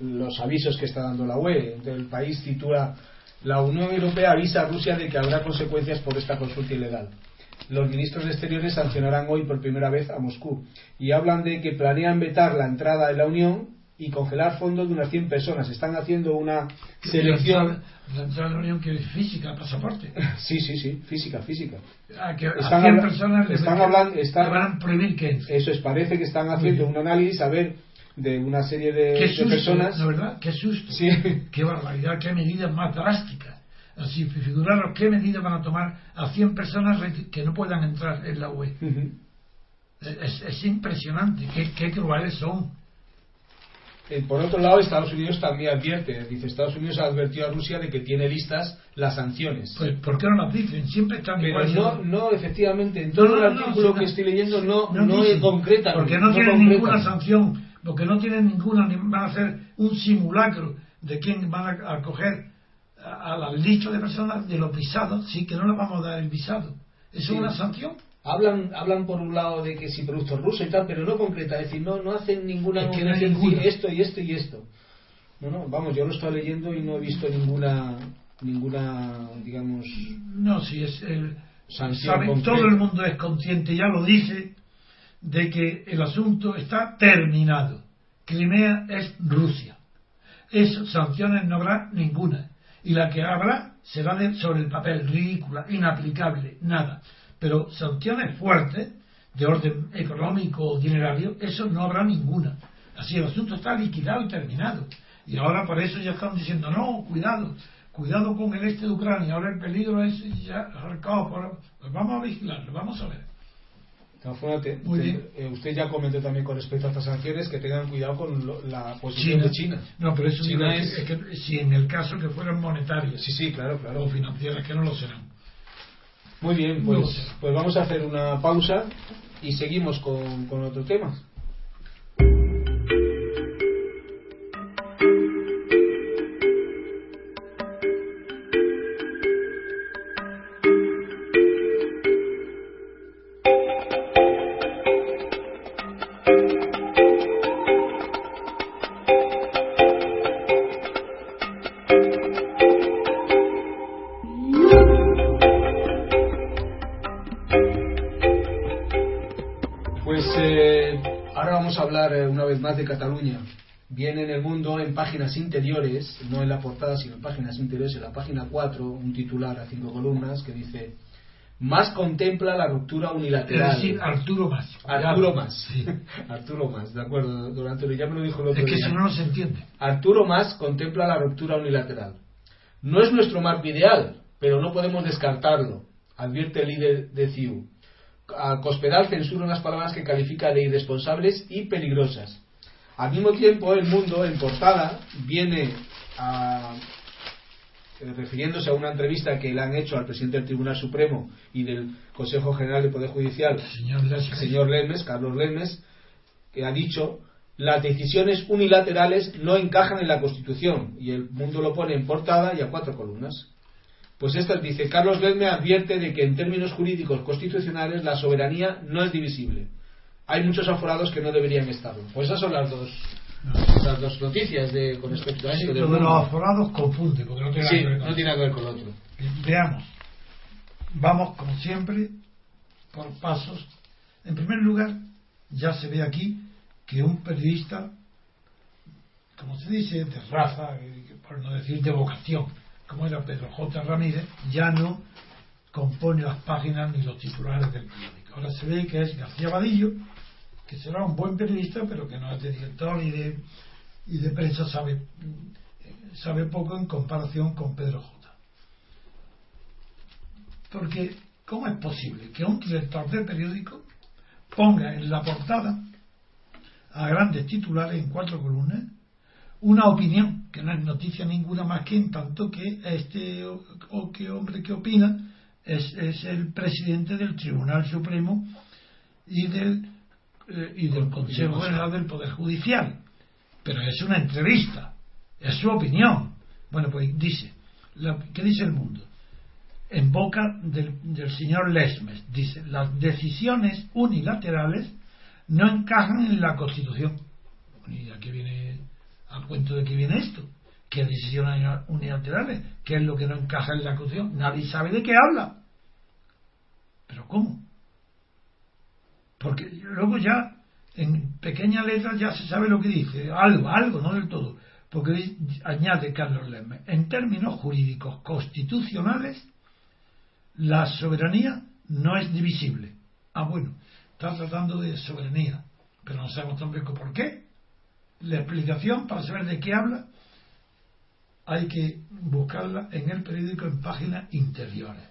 los avisos que está dando la UE. El país titula La Unión Europea avisa a Rusia de que habrá consecuencias por esta consulta ilegal. Los ministros de Exteriores sancionarán hoy por primera vez a Moscú y hablan de que planean vetar la entrada de la Unión y congelar fondos de unas 100 personas. Están haciendo una selección. La entrada de la Unión que es física, pasaporte. Sí, sí, sí, física, física. Ah, que están 100 personas están hablando, están, van a prohibir que Eso es, parece que están haciendo un análisis a ver de una serie de, qué susto, personas. ¿no verdad? Qué susto. Sí. Qué barbaridad, qué medidas más drásticas. Así, figuraros qué medidas van a tomar a 100 personas que no puedan entrar en la UE. es, es, impresionante, qué, qué crueles son. Eh, por otro lado, Estados Unidos también advierte, dice Estados Unidos ha advertido a Rusia de que tiene listas las sanciones. Pues, ¿por qué no las dicen? Siempre están Pero no, no, efectivamente, en todo el artículo que estoy leyendo no, no, es concreta. Porque no, tienen ninguna sanción, porque no tienen ninguna, van a hacer un simulacro de quién van a acoger al lista de personas de los visados, sí, que no les vamos a dar el visado. ¿Eso es una sanción? Hablan hablan por un lado de que si productos rusos y tal, pero no concreta, es decir, no, no hacen ninguna que no esto y esto y esto. No, no, vamos, yo lo estado leyendo y no he visto ninguna ninguna digamos no si es el saben, todo el mundo es consciente ya lo dice de que el asunto está terminado. Crimea es Rusia. Es sanciones no habrá ninguna. Y la que habrá será de, sobre el papel ridícula inaplicable nada pero sanciones fuertes, de orden económico o dinerario, eso no habrá ninguna. Así el asunto está liquidado y terminado. Y ahora por eso ya están diciendo, no, cuidado, cuidado con el este de Ucrania, ahora el peligro es ya por... Pues vamos a vigilarlo, vamos a ver. usted, eh, usted, ya comentó también con respecto a estas sanciones que tengan cuidado con la posición de China. No, pero eso es, que, si en el caso que fueran monetarias. Sí, sí, claro, claro. O financieras, que no lo serán. Muy bien, pues, pues vamos a hacer una pausa y seguimos con, con otro tema. De Cataluña viene en el mundo en páginas interiores, no en la portada, sino en páginas interiores, en la página 4, un titular a cinco columnas que dice más contempla la ruptura unilateral. Es Arturo Más. Arturo Más. Arturo Más, de acuerdo, durante ya me lo dijo el otro Es que eso no se entiende. Arturo Más contempla la ruptura unilateral. No es nuestro marco ideal, pero no podemos descartarlo, advierte el líder de CIU. A Cospedal censura unas palabras que califica de irresponsables y peligrosas. Al mismo tiempo, el mundo en portada viene a, eh, refiriéndose a una entrevista que le han hecho al presidente del Tribunal Supremo y del Consejo General de Poder Judicial, señor, señor Lemes, Carlos Lemes, que ha dicho las decisiones unilaterales no encajan en la Constitución y el mundo lo pone en portada y a cuatro columnas. Pues esta dice, Carlos Lemes advierte de que en términos jurídicos constitucionales la soberanía no es divisible hay muchos aforados que no deberían estarlo. Pues esas son las dos, las dos noticias de, con respecto a esto. lo de los aforados confunde, porque no tiene, sí, nada, que no tiene nada que ver con lo otro. Veamos. Vamos, como siempre, por pasos. En primer lugar, ya se ve aquí que un periodista, como se dice, de raza, por no decir de vocación, como era Pedro J. Ramírez, ya no compone las páginas ni los titulares del periódico. Ahora se ve que es García Vadillo, que será un buen periodista, pero que no es de director y de, y de prensa, sabe, sabe poco en comparación con Pedro J. Porque, ¿cómo es posible que un director de periódico ponga en la portada a grandes titulares en cuatro columnas una opinión, que no es noticia ninguna más que en tanto que este o, que hombre que opina es, es, el presidente del Tribunal Supremo y del y del Consejo General del Poder Judicial. Pero es una entrevista, es su opinión. Bueno, pues dice, ¿qué dice el mundo? En boca del, del señor Lesmes, dice, las decisiones unilaterales no encajan en la Constitución. ¿Y a qué viene, al cuento de qué viene esto? ¿Qué decisiones unilaterales? ¿Qué es lo que no encaja en la Constitución? Nadie sabe de qué habla. ¿Pero cómo? Porque luego ya, en pequeña letra, ya se sabe lo que dice. Algo, algo, no del todo. Porque añade Carlos Lemme, en términos jurídicos constitucionales, la soberanía no es divisible. Ah, bueno, está tratando de soberanía, pero no sabemos tampoco por qué. La explicación para saber de qué habla hay que buscarla en el periódico en páginas interiores.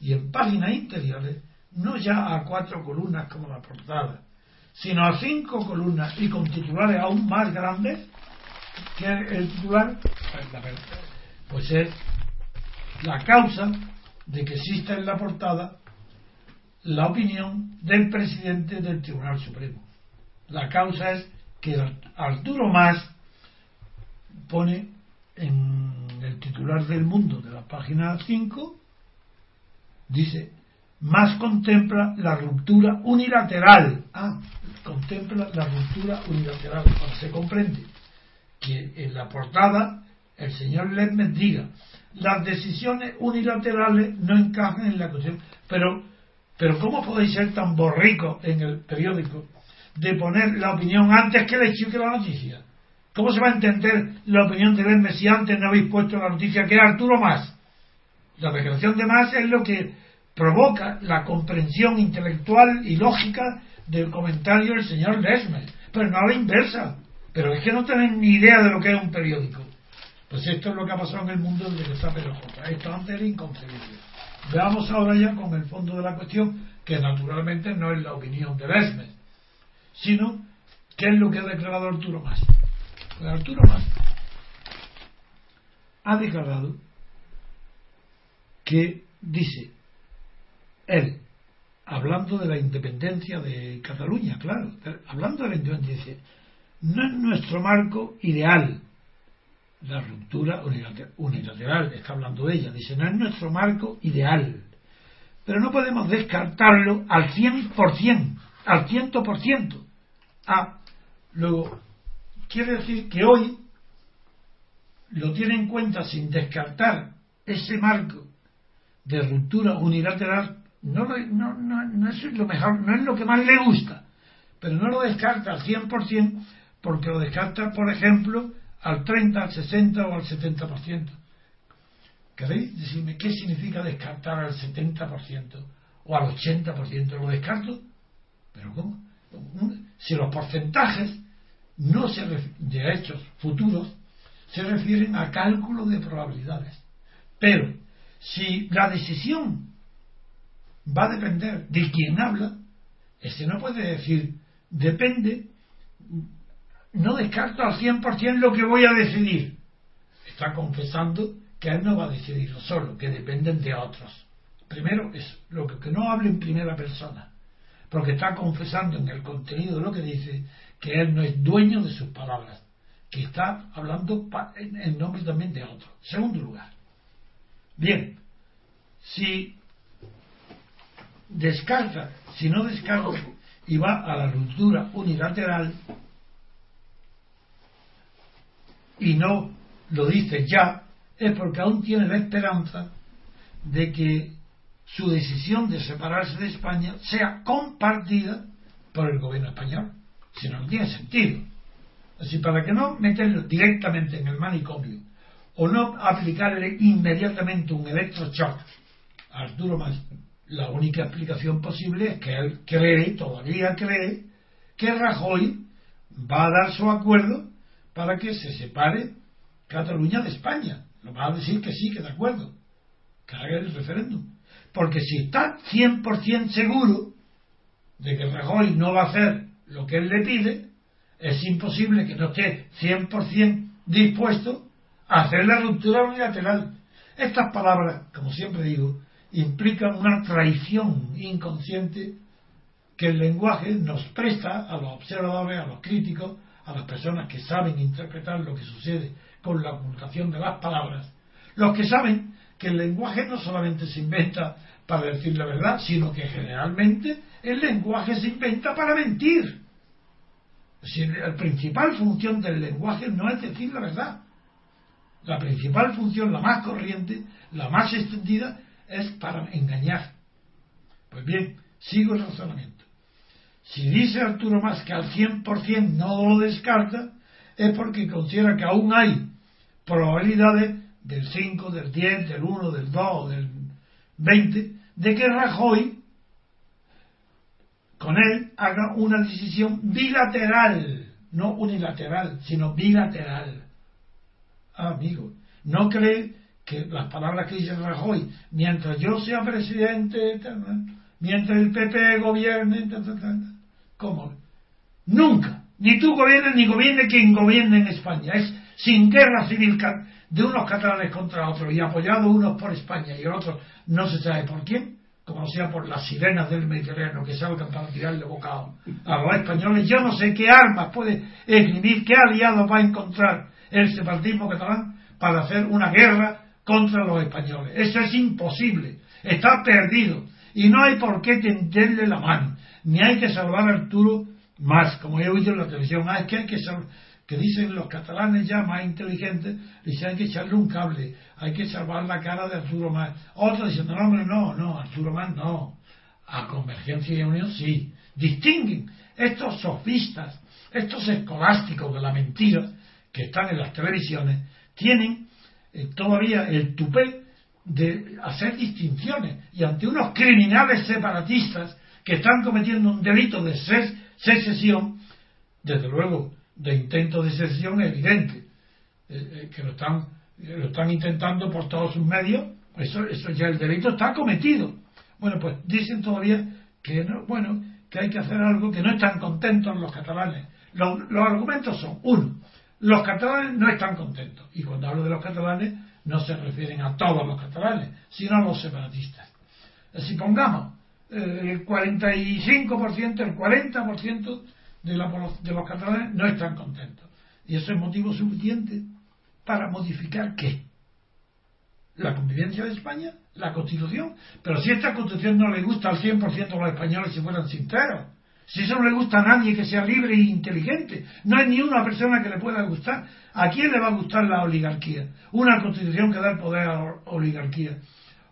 Y en páginas interiores no ya a cuatro columnas como la portada, sino a cinco columnas y con titulares aún más grandes que el titular, pues es la causa de que exista en la portada la opinión del presidente del Tribunal Supremo. La causa es que Arturo Más pone en el titular del mundo de la página 5, dice, más contempla la ruptura unilateral. Ah, contempla la ruptura unilateral. Ahora se comprende que en la portada el señor Ledmes diga las decisiones unilaterales no encajan en la cuestión. Pero, pero ¿cómo podéis ser tan borricos en el periódico de poner la opinión antes que el hecho que la noticia? ¿Cómo se va a entender la opinión de Ledmes si antes no habéis puesto la noticia que Arturo Más? La declaración de Más es lo que provoca la comprensión intelectual y lógica del comentario del señor Lesmes, pero no a la inversa. pero es que no tienen ni idea de lo que es un periódico. Pues esto es lo que ha pasado en el mundo desde que está Pedro Esto antes era inconcebible. Veamos ahora ya con el fondo de la cuestión, que naturalmente no es la opinión de Besmes, sino qué es lo que ha declarado Arturo Mas. Pues Arturo Mas ha declarado que dice él, hablando de la independencia de Cataluña, claro, hablando de la independencia, no es nuestro marco ideal la ruptura unilateral, está hablando de ella, dice, no es nuestro marco ideal, pero no podemos descartarlo al 100%, al 100%. Ah, luego, quiere decir que hoy lo tiene en cuenta sin descartar ese marco de ruptura unilateral, no, no, no, es lo mejor, no es lo que más le gusta, pero no lo descarta al 100% porque lo descarta, por ejemplo, al 30, al 60 o al 70%. ¿Queréis decirme qué significa descartar al 70% o al 80%? ¿Lo descarto? ¿Pero cómo? Si los porcentajes no se de hechos futuros se refieren a cálculo de probabilidades. Pero si la decisión va a depender de quien habla, ese no puede decir depende no descarto al 100% lo que voy a decidir. Está confesando que él no va a decidirlo solo, que dependen de otros. Primero, es lo que, no hable en primera persona, porque está confesando en el contenido de lo que dice que él no es dueño de sus palabras, que está hablando en nombre también de otros. Segundo lugar, bien, si descarta, si no descarta y va a la ruptura unilateral, y no lo dice ya, es porque aún tiene la esperanza de que su decisión de separarse de España sea compartida por el gobierno español. Si no, no tiene sentido. Así, para que no meterlo directamente en el manicomio o no aplicarle inmediatamente un electroshock a Arturo Más, la única explicación posible es que él cree, todavía cree, que Rajoy va a dar su acuerdo para que se separe Cataluña de España. Lo va a decir que sí, que de acuerdo, que haga el referéndum. Porque si está 100% seguro de que Rajoy no va a hacer lo que él le pide, es imposible que no esté 100% dispuesto a hacer la ruptura unilateral. Estas palabras, como siempre digo, implican una traición inconsciente que el lenguaje nos presta a los observadores, a los críticos, a las personas que saben interpretar lo que sucede con la ocultación de las palabras, los que saben que el lenguaje no solamente se inventa para decir la verdad, sino que generalmente el lenguaje se inventa para mentir. Si la principal función del lenguaje no es decir la verdad. La principal función, la más corriente, la más extendida, es para engañar. Pues bien, sigo el razonamiento. Si dice Arturo Más que al 100% no lo descarta, es porque considera que aún hay probabilidades del 5, del 10, del 1, del 2 del 20, de que Rajoy con él haga una decisión bilateral, no unilateral, sino bilateral. Ah, amigo, ¿no cree que las palabras que dice Rajoy, mientras yo sea presidente, mientras el PP gobierne, ¿Cómo? Nunca. Ni tú gobiernes ni gobierne quien gobierne en España. Es sin guerra civil de unos catalanes contra otros y apoyados unos por España y otros no se sabe por quién, como sea por las sirenas del Mediterráneo que salgan para tirarle bocado a los españoles. Yo no sé qué armas puede escribir, qué aliados va a encontrar el separatismo catalán para hacer una guerra contra los españoles. Eso es imposible. Está perdido. Y no hay por qué tenderle la mano ni hay que salvar a Arturo más, como he oído en la televisión. Ah, es que hay que que dicen los catalanes ya más inteligentes, dicen hay que echarle un cable, hay que salvar la cara de Arturo Más. Otros dicen, no, hombre, no, no, Arturo Más no. A Convergencia y Unión sí. Distinguen estos sofistas, estos escolásticos de la mentira que están en las televisiones, tienen eh, todavía el tupé de hacer distinciones y ante unos criminales separatistas que están cometiendo un delito de secesión, desde luego de intento de secesión evidente, eh, eh, que lo están, lo están intentando por todos sus medios, eso, eso ya el delito está cometido. Bueno, pues dicen todavía que no, bueno, que hay que hacer algo que no están contentos los catalanes. Los, los argumentos son, uno, los catalanes no están contentos. Y cuando hablo de los catalanes, no se refieren a todos los catalanes, sino a los separatistas. Si pongamos eh, el 45%, el 40% de, la, de los catalanes no están contentos. Y eso es motivo suficiente para modificar qué? La convivencia de España, la constitución. Pero si esta constitución no le gusta al 100% de los españoles si fueran sinceros, si eso no le gusta a nadie que sea libre e inteligente, no hay ni una persona que le pueda gustar. ¿A quién le va a gustar la oligarquía? Una constitución que da el poder a la oligarquía.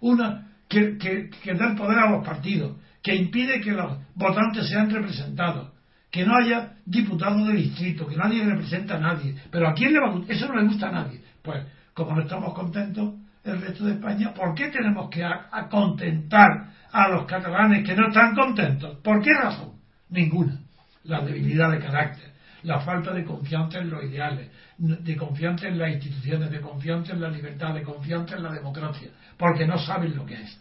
Una que, que, da el poder a los partidos, que impide que los votantes sean representados, que no haya diputados de distrito, que nadie representa a nadie. Pero ¿a quién le va a gustar? Eso no le gusta a nadie. Pues, como no estamos contentos el resto de España, ¿por qué tenemos que contentar a los catalanes que no están contentos? ¿Por qué razón? Ninguna. La debilidad de carácter, la falta de confianza en los ideales, de confianza en las instituciones, de confianza en la libertad, de confianza en la democracia, porque no saben lo que es.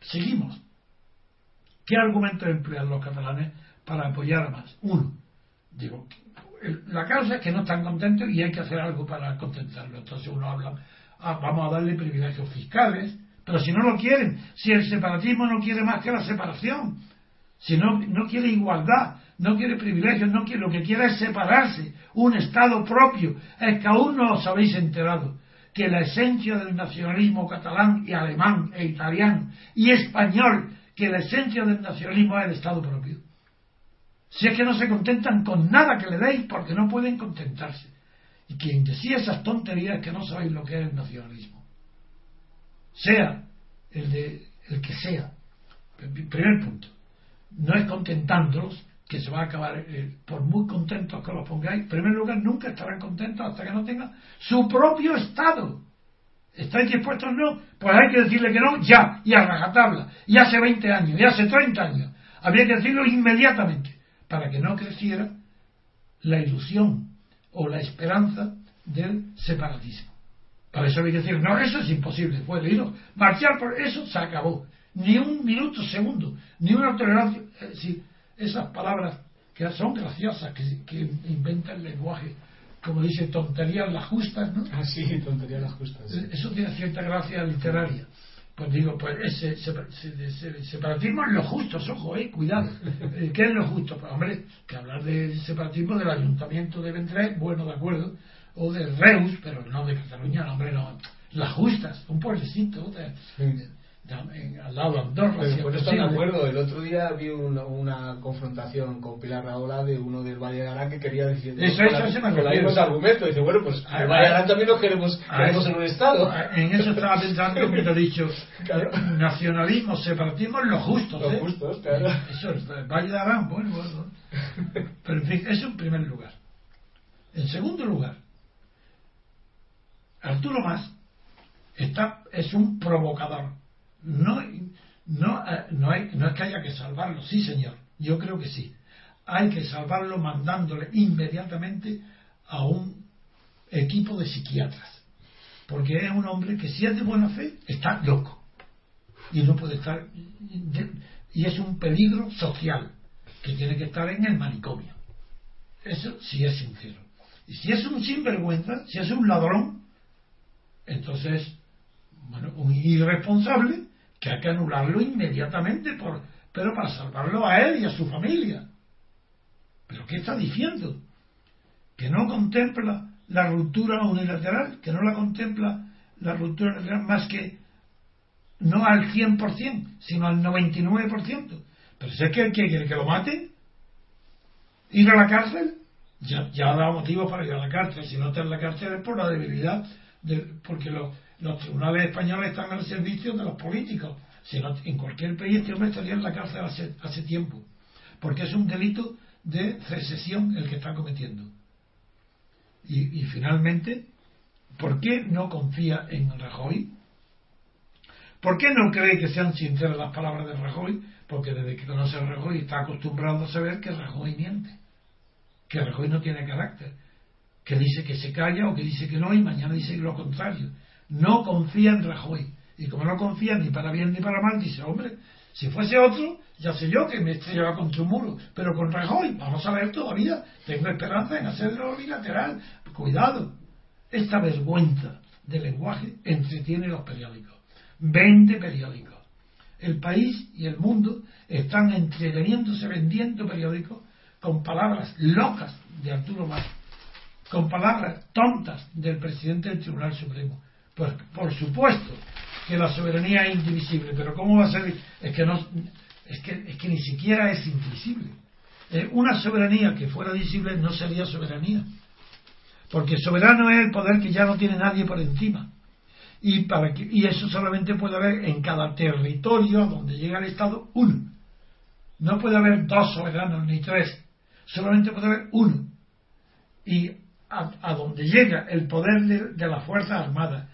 Seguimos. ¿Qué argumentos emplean los catalanes para apoyar más? Uno, digo, la causa es que no están contentos y hay que hacer algo para contentarlo. Entonces uno habla, ah, vamos a darle privilegios fiscales, pero si no lo quieren, si el separatismo no quiere más que la separación, si no, no quiere igualdad, no quiere privilegios, no quiere, lo que quiere es separarse, un Estado propio. Es que aún no os habéis enterado que la esencia del nacionalismo catalán y alemán e italiano y español, que la esencia del nacionalismo es el Estado propio. Si es que no se contentan con nada que le deis porque no pueden contentarse. Y quien decía esas tonterías que no sabéis lo que es el nacionalismo. Sea el, de, el que sea. Primer punto no es contentándolos que se va a acabar, eh, por muy contentos que los pongáis, en primer lugar, nunca estarán contentos hasta que no tengan su propio Estado. ¿Estáis dispuestos no? Pues hay que decirle que no ya, y a rajatabla, y hace 20 años, y hace 30 años. Habría que decirlo inmediatamente, para que no creciera la ilusión o la esperanza del separatismo. Para eso hay que decir, no, eso es imposible, puede ir, marchar por eso se acabó ni un minuto segundo, ni una tolerancia. Es esas palabras que son graciosas, que, que inventan el lenguaje, como dice, tonterías las justas, ¿no? Ah, sí, tonterías las justas. Eso tiene cierta gracia literaria. Pues digo, pues ese, separatismo es lo justo, ojo, eh, cuidado. Eh, ¿Qué es lo justo? Pues hombre, que hablar de separatismo del ayuntamiento de Vendrés, bueno, de acuerdo, o de Reus, pero no de Cataluña, no, hombre, no. Las justas, un pueblecito. De, al lado de Andorra. Pero de acuerdo. El otro día vi una, una, confrontación con Pilar Raola de uno del Valle de Arán que quería decir. Eso, eso, argumentos. Dice, bueno, pues en el Valle de Arán también lo queremos, queremos en un Estado. En eso estaba pensando que te he dicho. Nacionalismo, separatismo, lo justo. Lo ¿eh? justo, claro. Eso, el Valle de Arán, bueno, bueno. Pero en fin, eso en primer lugar. En segundo lugar, Arturo Más está, es un provocador no, no, eh, no, hay, no es que haya que salvarlo, sí señor, yo creo que sí. Hay que salvarlo mandándole inmediatamente a un equipo de psiquiatras. Porque es un hombre que si es de buena fe está loco. Y no puede estar... y es un peligro social que tiene que estar en el manicomio. Eso sí es sincero. Y si es un sinvergüenza, si es un ladrón, entonces, bueno, un irresponsable, que hay que anularlo inmediatamente, por, pero para salvarlo a él y a su familia. ¿Pero qué está diciendo? Que no contempla la ruptura unilateral, que no la contempla la ruptura unilateral más que no al 100%, sino al 99%. Pero si es que quiere que lo maten, ir a la cárcel, ya, ya ha dado motivo para ir a la cárcel. Si no está en la cárcel es por la debilidad, de, porque los los tribunales españoles están al servicio de los políticos. Si en cualquier país este hombre estaría en la cárcel hace, hace tiempo. Porque es un delito de secesión el que está cometiendo. Y, y, finalmente, ¿por qué no confía en Rajoy? ¿Por qué no cree que sean sinceras las palabras de Rajoy? Porque desde que conoce a Rajoy está acostumbrado a saber que Rajoy miente que Rajoy no tiene carácter, que dice que se calla o que dice que no y mañana dice lo contrario. No confía en Rajoy. Y como no confía ni para bien ni para mal, dice, hombre, si fuese otro, ya sé yo que me estrellaba contra un muro. Pero con Rajoy, vamos a ver todavía, tengo esperanza en hacerlo bilateral. Cuidado. Esta vergüenza de lenguaje entretiene los periódicos. Vende periódicos. El país y el mundo están entreteniéndose vendiendo periódicos con palabras locas de Arturo Mas, con palabras tontas del presidente del Tribunal Supremo. Pues por supuesto que la soberanía es indivisible, pero ¿cómo va a ser? Es que no, es que, es que ni siquiera es indivisible. Eh, una soberanía que fuera divisible no sería soberanía, porque soberano es el poder que ya no tiene nadie por encima. Y, para que, y eso solamente puede haber en cada territorio donde llega el Estado uno. No puede haber dos soberanos ni tres, solamente puede haber uno. Y a, donde llega el poder de, de las Fuerzas Armadas,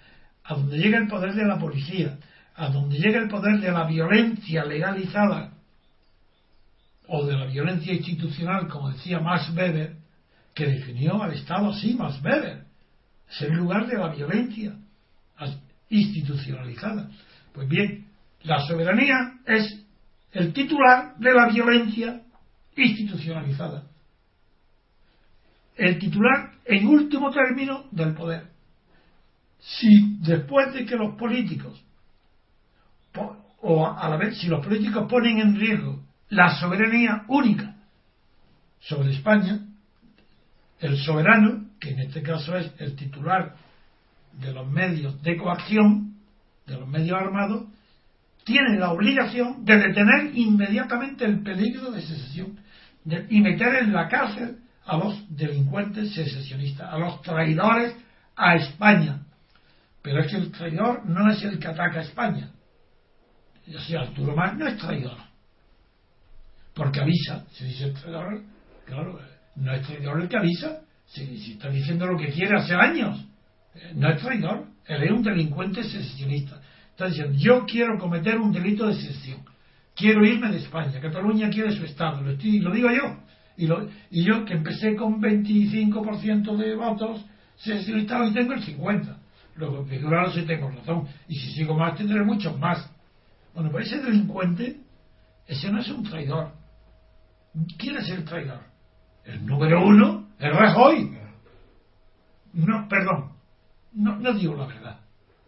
a donde llega el poder de la policía, a donde llega el poder de la violencia legalizada o de la violencia institucional, como decía Max Weber, que definió al Estado así, Max Weber, es el lugar de la violencia institucionalizada. Pues bien, la soberanía es el titular de la violencia institucionalizada. El titular, en último término, del poder si después de que los políticos, o a la vez, si los políticos ponen en riesgo la soberanía única sobre España, el soberano, que en este caso es el titular de los medios de coacción, de los medios armados, tiene la obligación de detener inmediatamente el peligro de secesión y meter en la cárcel a los delincuentes secesionistas, a los traidores a España, pero es que el traidor no es el que ataca a España. Y así Arturo Más no es traidor. Porque avisa. Si dice traidor, claro, no es traidor el que avisa. Si, está diciendo lo que quiere hace años, eh, no es traidor. Él es un delincuente secesionista. Está diciendo, yo quiero cometer un delito de secesión. Quiero irme de España. Cataluña quiere su Estado. Lo, estoy, lo digo yo. Y, lo, y yo que empecé con 25% de votos secesionistas, hoy tengo el 50%. Luego, claro, si tengo razón. Y si sigo más, tendré muchos más. Bueno, pues ese delincuente, ese no es un traidor. ¿Quién es el traidor? El número uno, el Rajoy. No, perdón, no, no digo la verdad.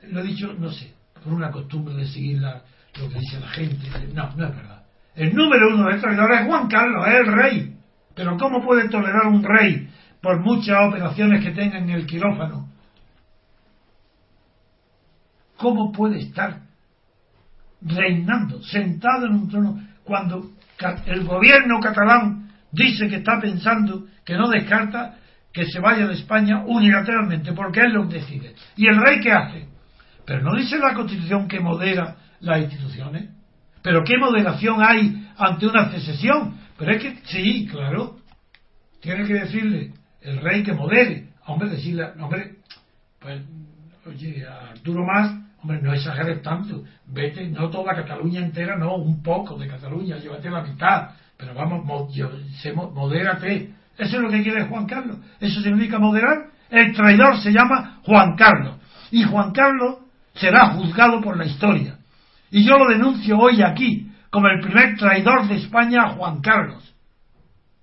Lo he dicho, no sé, por una costumbre de seguir lo que dice la gente. No, no es verdad. El número uno del traidor es Juan Carlos, es el rey. Pero ¿cómo puede tolerar un rey por muchas operaciones que tenga en el quirófano? ¿Cómo puede estar reinando, sentado en un trono, cuando el gobierno catalán dice que está pensando, que no descarta que se vaya de España unilateralmente, porque él lo decide? ¿Y el rey qué hace? Pero no dice la Constitución que modera las instituciones. ¿Pero qué moderación hay ante una secesión? Pero es que, sí, claro, tiene que decirle el rey que modere. Hombre, decirle, hombre, pues, oye, Arturo Más Hombre, no exageres tanto. Vete, no toda Cataluña entera, no, un poco de Cataluña, llévate la mitad. Pero vamos, modérate. Eso es lo que quiere Juan Carlos. Eso significa moderar. El traidor se llama Juan Carlos. Y Juan Carlos será juzgado por la historia. Y yo lo denuncio hoy aquí como el primer traidor de España a Juan Carlos.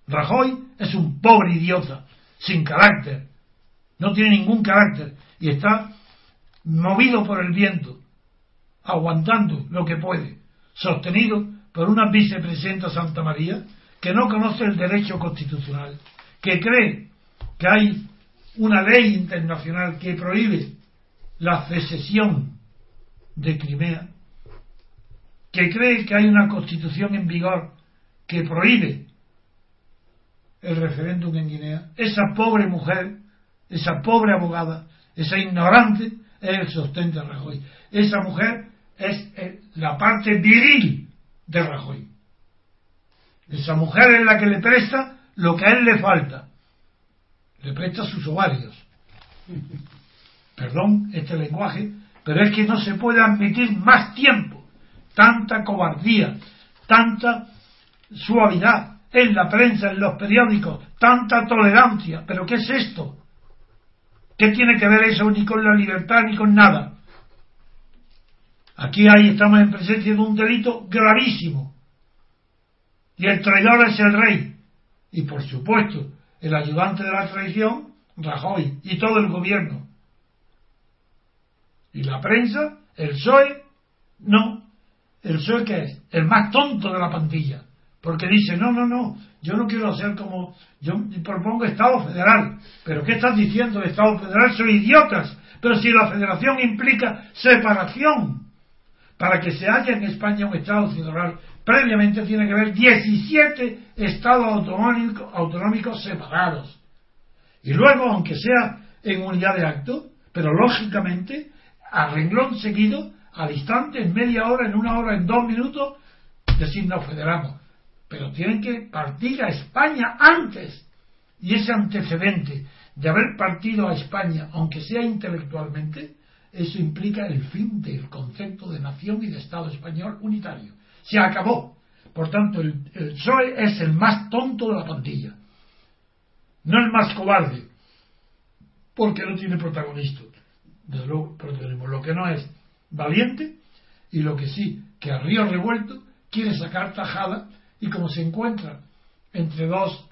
Rajoy es un pobre idiota, sin carácter. No tiene ningún carácter. Y está movido por el viento, aguantando lo que puede, sostenido por una vicepresidenta Santa María que no conoce el derecho constitucional, que cree que hay una ley internacional que prohíbe la secesión de Crimea, que cree que hay una constitución en vigor que prohíbe el referéndum en Guinea, esa pobre mujer, esa pobre abogada, esa ignorante, es el sostén de Rajoy. Esa mujer es eh, la parte viril de Rajoy. Esa mujer es la que le presta lo que a él le falta. Le presta sus ovarios. Perdón este lenguaje, pero es que no se puede admitir más tiempo tanta cobardía, tanta suavidad, en la prensa, en los periódicos, tanta tolerancia. ¿Pero qué es esto? ¿Qué tiene que ver eso ni con la libertad ni con nada? Aquí ahí estamos en presencia de un delito gravísimo. Y el traidor es el rey. Y por supuesto, el ayudante de la traición, Rajoy, y todo el gobierno. Y la prensa, el PSOE, no. ¿El PSOE qué es? El más tonto de la pandilla. Porque dice, no, no, no, yo no quiero hacer como, yo propongo Estado federal. Pero ¿qué estás diciendo de Estado federal? Son idiotas. Pero si la federación implica separación, para que se haya en España un Estado federal, previamente tiene que haber 17 Estados autonómicos, separados. Y luego, aunque sea en unidad de acto, pero lógicamente, a renglón seguido, al instante, en media hora, en una hora, en dos minutos, decir nos federamos. Pero tienen que partir a España antes. Y ese antecedente de haber partido a España, aunque sea intelectualmente, eso implica el fin del concepto de nación y de Estado español unitario. Se acabó. Por tanto, el, PSOE es el más tonto de la plantilla. No el más cobarde, porque no tiene protagonista. Desde luego, Lo que no es valiente y lo que sí, que a río revuelto quiere sacar tajada y como se encuentra entre dos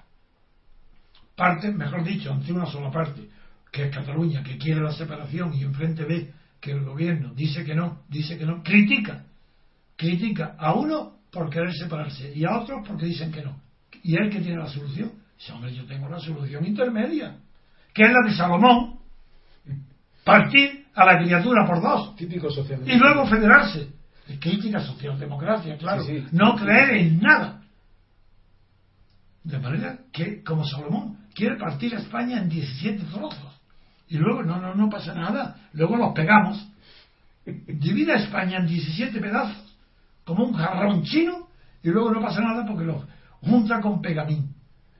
partes, mejor dicho, entre una sola parte, que es Cataluña, que quiere la separación y enfrente ve que el gobierno dice que no, dice que no, critica, critica a uno por querer separarse y a otros porque dicen que no. Y él que tiene la solución, dice, hombre, yo tengo la solución intermedia, que es la de Salomón, partir a la criatura por dos. Típico Y luego federarse. Crítica socialdemocracia, claro. No creer en nada. De manera que, como Salomón, quiere partir a España en 17 trozos. Y luego, no, no, no pasa nada. Luego los pegamos. Divide a España en 17 pedazos, como un jarrón chino, y luego no pasa nada porque los junta con pegamín.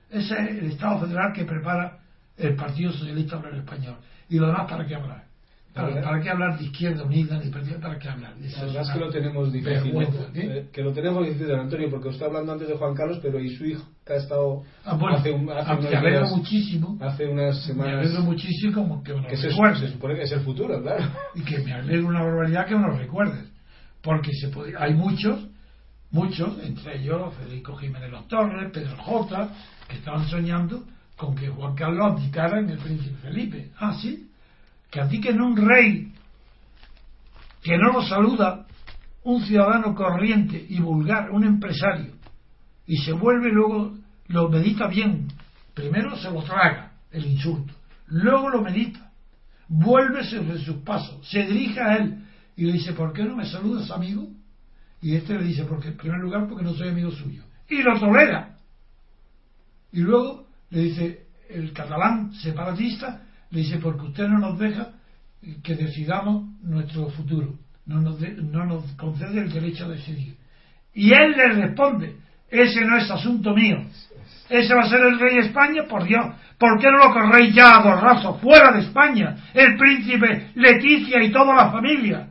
Ese es el Estado federal que prepara el Partido Socialista Obrero Español. Y lo demás, ¿para qué hablar? ¿Para, qué hablar de izquierda unida? Ni ¿Para qué hablar? la verdad es que lo tenemos difícil. ¿eh? Que lo tenemos difícil, Antonio, porque usted hablando antes de Juan Carlos, pero y su hijo, que ha estado ah, bueno, hace, un, hace muchísimo. Hace unas semanas. Me alegro muchísimo como que me lo que se, supone que es el futuro, claro. Y que me alegro una barbaridad que me lo recuerdes. Porque se puede, hay muchos, muchos, entre ellos Federico Jiménez Los Torres, Pedro J, que estaban soñando con que Juan Carlos abdicara en el príncipe Felipe. Ah, sí que en un rey que no lo saluda un ciudadano corriente y vulgar, un empresario, y se vuelve luego, lo medita bien, primero se lo traga el insulto, luego lo medita, vuelve sobre sus pasos, se dirige a él y le dice, ¿por qué no me saludas amigo? Y este le dice, porque en primer lugar porque no soy amigo suyo. Y lo tolera. Y luego le dice el catalán separatista, le dice, porque usted no nos deja que decidamos nuestro futuro, no nos, no nos concede el derecho a decidir. Y él le responde, ese no es asunto mío, ese va a ser el rey de España, por Dios, ¿por qué no lo corréis ya a Borrazo, fuera de España? El príncipe, Leticia y toda la familia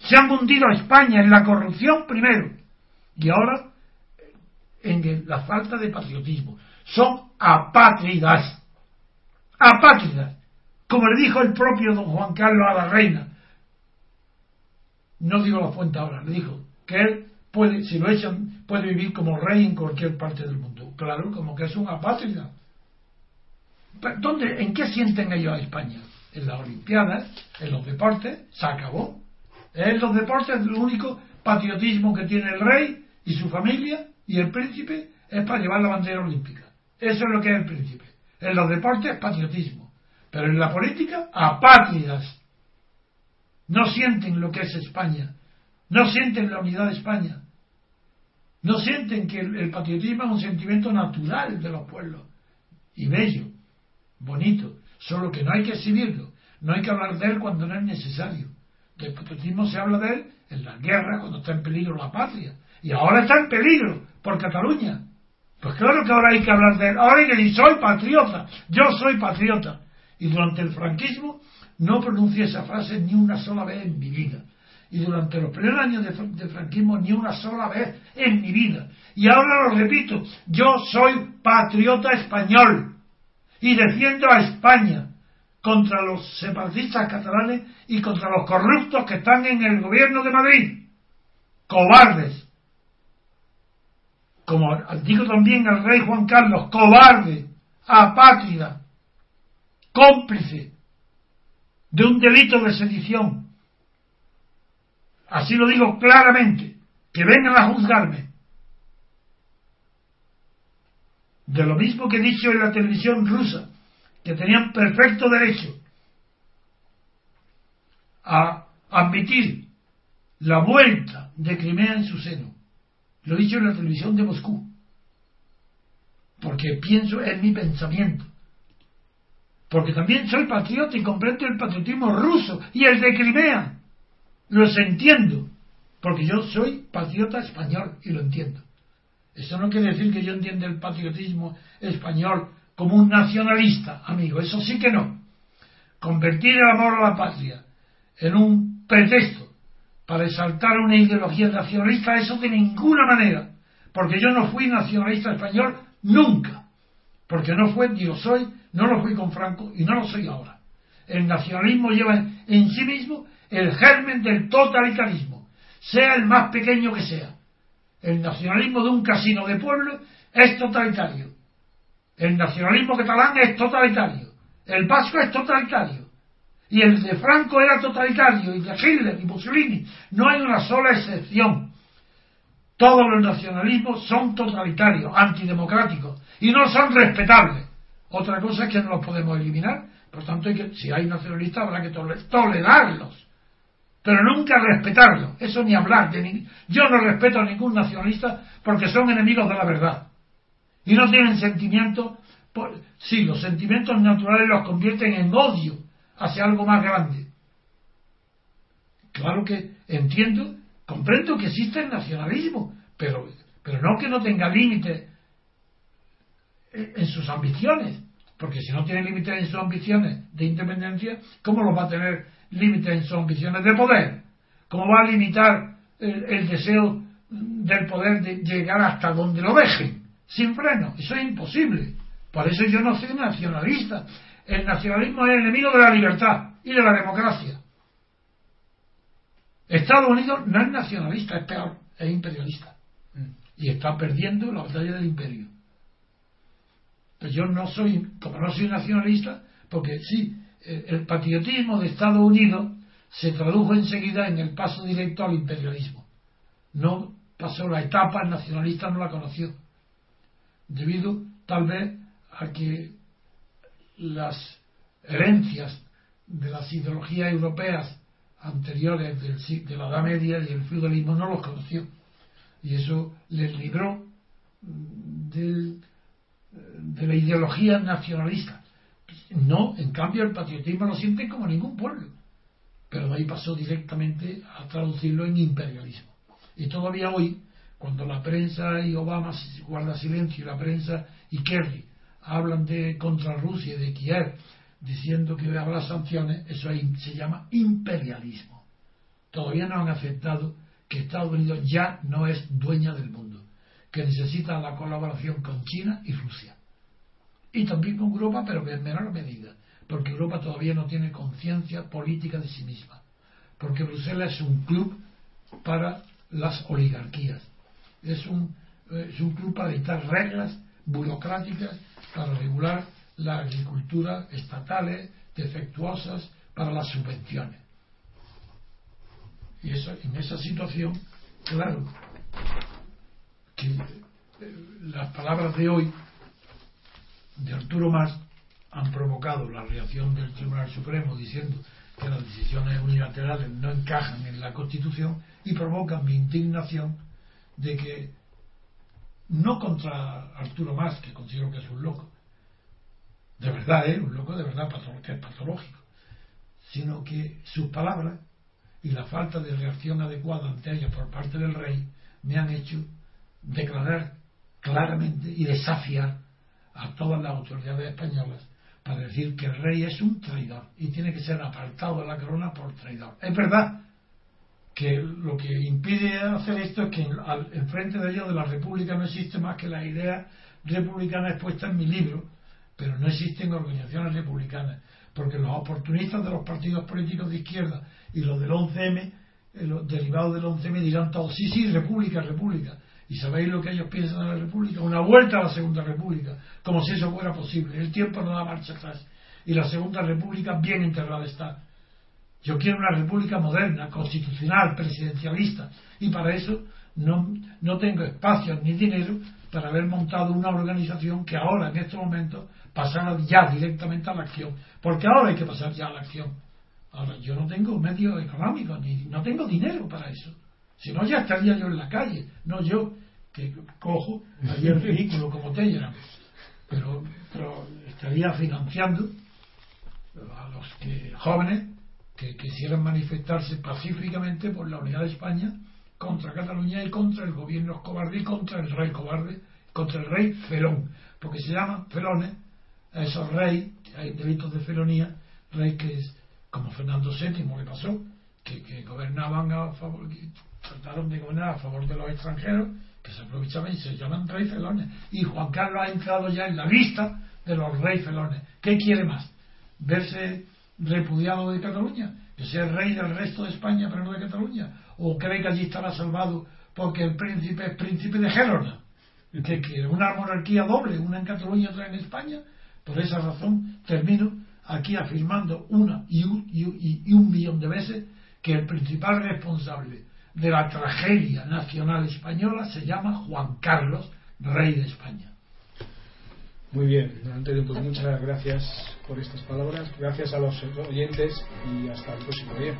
se han hundido a España en la corrupción primero y ahora en la falta de patriotismo. Son apátridas. Apátridas como le dijo el propio don Juan Carlos a la reina. No digo la fuente ahora, le dijo que él puede, si lo echan, puede vivir como rey en cualquier parte del mundo. Claro, como que es una apátrida. ¿Dónde, ¿En qué sienten ellos a España? En las Olimpiadas, en los deportes, se acabó. En los deportes el único patriotismo que tiene el rey y su familia y el príncipe es para llevar la bandera olímpica. Eso es lo que es el príncipe. En los deportes, patriotismo. Pero en la política, apátridas. No sienten lo que es España. No sienten la unidad de España. No sienten que el, patriotismo es un sentimiento natural de los pueblos. Y bello, bonito. Solo que no hay que exhibirlo. No hay que hablar de él cuando no es necesario. Del patriotismo se habla de él en la guerra, cuando está en peligro la patria. Y ahora está en peligro por Cataluña. Pues claro que ahora hay que hablar de él. Ahora hay que decir, soy patriota. Yo soy patriota y durante el franquismo no pronuncié esa frase ni una sola vez en mi vida. y durante los primeros años de, franquismo ni una sola vez en mi vida. Y ahora lo repito, yo soy patriota español y defiendo a España contra los separatistas catalanes y contra los corruptos que están en el gobierno de Madrid. Cobardes. Como digo también al rey Juan Carlos, cobarde, apátrida, cómplice de un delito de sedición Así lo digo claramente, que vengan a juzgarme. De lo mismo que he dicho en la televisión rusa, que tenían perfecto derecho a admitir la vuelta de Crimea en su seno. Lo he dicho en la televisión de Moscú, porque pienso en mi pensamiento. Porque también soy patriota y comprendo el patriotismo ruso y el de Crimea. Los entiendo, porque yo soy patriota español y lo entiendo. Eso no quiere decir que yo entienda el patriotismo español como un nacionalista, amigo. Eso sí que no. Convertir el amor a la patria en un pretexto para exaltar una ideología nacionalista, eso de ninguna manera. Porque yo no fui nacionalista español nunca. Porque no fue, ni lo soy, no lo fui con Franco y no lo soy ahora. El nacionalismo lleva en sí mismo el germen del totalitarismo, sea el más pequeño que sea. El nacionalismo de un casino de pueblo es totalitario. El nacionalismo catalán es totalitario. El vasco es totalitario. Y el de Franco era totalitario, y de Hitler y Mussolini. No hay una sola excepción. Todos los nacionalismos son totalitarios, antidemocráticos, y no son respetables. Otra cosa es que no los podemos eliminar. Por tanto, hay que, si hay nacionalistas habrá que tolerarlos pero nunca respetarlo. Eso ni hablar de ni... Yo no respeto a ningún nacionalista porque son enemigos de la verdad. Y no tienen sentimientos. Sí, los sentimientos naturales los convierten en odio hacia algo más grande. Claro que entiendo, comprendo que existe el nacionalismo, pero, pero no que no tenga límites en sus ambiciones. Porque si no tiene límites en sus ambiciones de independencia, ¿cómo los va a tener límites en sus ambiciones de poder. ¿Cómo va a limitar el, deseo del poder de llegar hasta donde lo dejen? Sin freno. Eso es imposible. Por eso yo no soy nacionalista. El nacionalismo es el enemigo de la libertad y de la democracia. Estados Unidos no es nacionalista, es peor, es imperialista. Y está perdiendo la batalla del imperio. Pero yo no soy, como no soy nacionalista, porque sí, el patriotismo de Estados Unidos se tradujo enseguida en el paso directo al imperialismo. No pasó la etapa nacionalista, no la conoció. Debido tal vez a que las herencias de las ideologías europeas anteriores del, de la Edad Media y el feudalismo no los conoció. Y eso les libró de la ideología nacionalista no, en cambio el patriotismo lo sienten como ningún pueblo. Pero de ahí pasó directamente a traducirlo en imperialismo. Y todavía hoy, cuando la prensa y Obama guarda silencio y la prensa y Kerry hablan de contra Rusia y de Kiev diciendo que habrá sanciones, eso se llama imperialismo. Todavía no han aceptado que Estados Unidos ya no es dueña del mundo, que necesita la colaboración con China y Rusia y también con Europa, pero en menor medida, porque Europa todavía no tiene conciencia política de sí misma, porque Bruselas es un club para las oligarquías, es un, es un club para dictar reglas burocráticas para regular la agricultura estatales defectuosas para las subvenciones. Y eso, en esa situación, claro, que eh, las palabras de hoy de Arturo Más han provocado la reacción del Tribunal Supremo diciendo que las decisiones unilaterales no encajan en la Constitución y provocan mi indignación de que no contra Arturo Más, que considero que es un loco, de verdad, ¿eh? un loco de verdad que es patológico, sino que sus palabras y la falta de reacción adecuada ante ellas por parte del rey me han hecho declarar claramente y desafiar a todas las autoridades españolas para decir que el rey es un traidor y tiene que ser apartado de la corona por traidor. Es verdad que lo que impide hacer esto es que al, enfrente de ellos de la República no existe más que la idea republicana expuesta en mi libro, pero no existen organizaciones republicanas, porque los oportunistas de los partidos políticos de izquierda y los del 11M, eh, los derivados del 11M dirán todos, sí, sí, república, república. ¿Y sabéis lo que ellos piensan de la república? Una vuelta a la segunda república, como si eso fuera posible. El tiempo no da marcha atrás. Y la segunda república bien enterrada está yo quiero una república moderna, constitucional, presidencialista, y para eso no, no tengo espacio ni dinero para haber montado una organización que ahora, en estos momentos, pasara ya directamente a la acción. Porque ahora hay que pasar ya a la acción. Ahora, yo no tengo medios económicos, ni no tengo dinero para eso. Si no, ya estaría yo en la calle, no yo, que cojo allí el vehículo como Telegram. Pero, pero estaría financiando a los que, jóvenes que quisieran manifestarse pacíficamente por la unidad de España contra Cataluña y contra el gobierno cobarde y contra el rey cobarde, contra el rey felón, porque se llaman felones a esos reyes, hay delitos de felonía, rey que es como Fernando VII le pasó, que, gobernaban a favor, trataron de gobernar a favor de los extranjeros, que se aprovechaban y se llaman rey felones. Y Juan Carlos ha entrado ya en la lista de los rey felones. ¿Qué quiere más? ¿Verse repudiado de Cataluña, que sea rey del resto de España, pero no de Cataluña, o cree que allí estará salvado porque el príncipe es príncipe de Gerona, que quiere una monarquía doble, una en Cataluña y otra en España. Por esa razón termino aquí afirmando una y un, y un millón de veces que el principal responsable de la tragedia nacional española se llama Juan Carlos, rey de España. Muy bien, Antonio, pues muchas gracias por estas palabras, gracias a los oyentes y hasta el próximo día.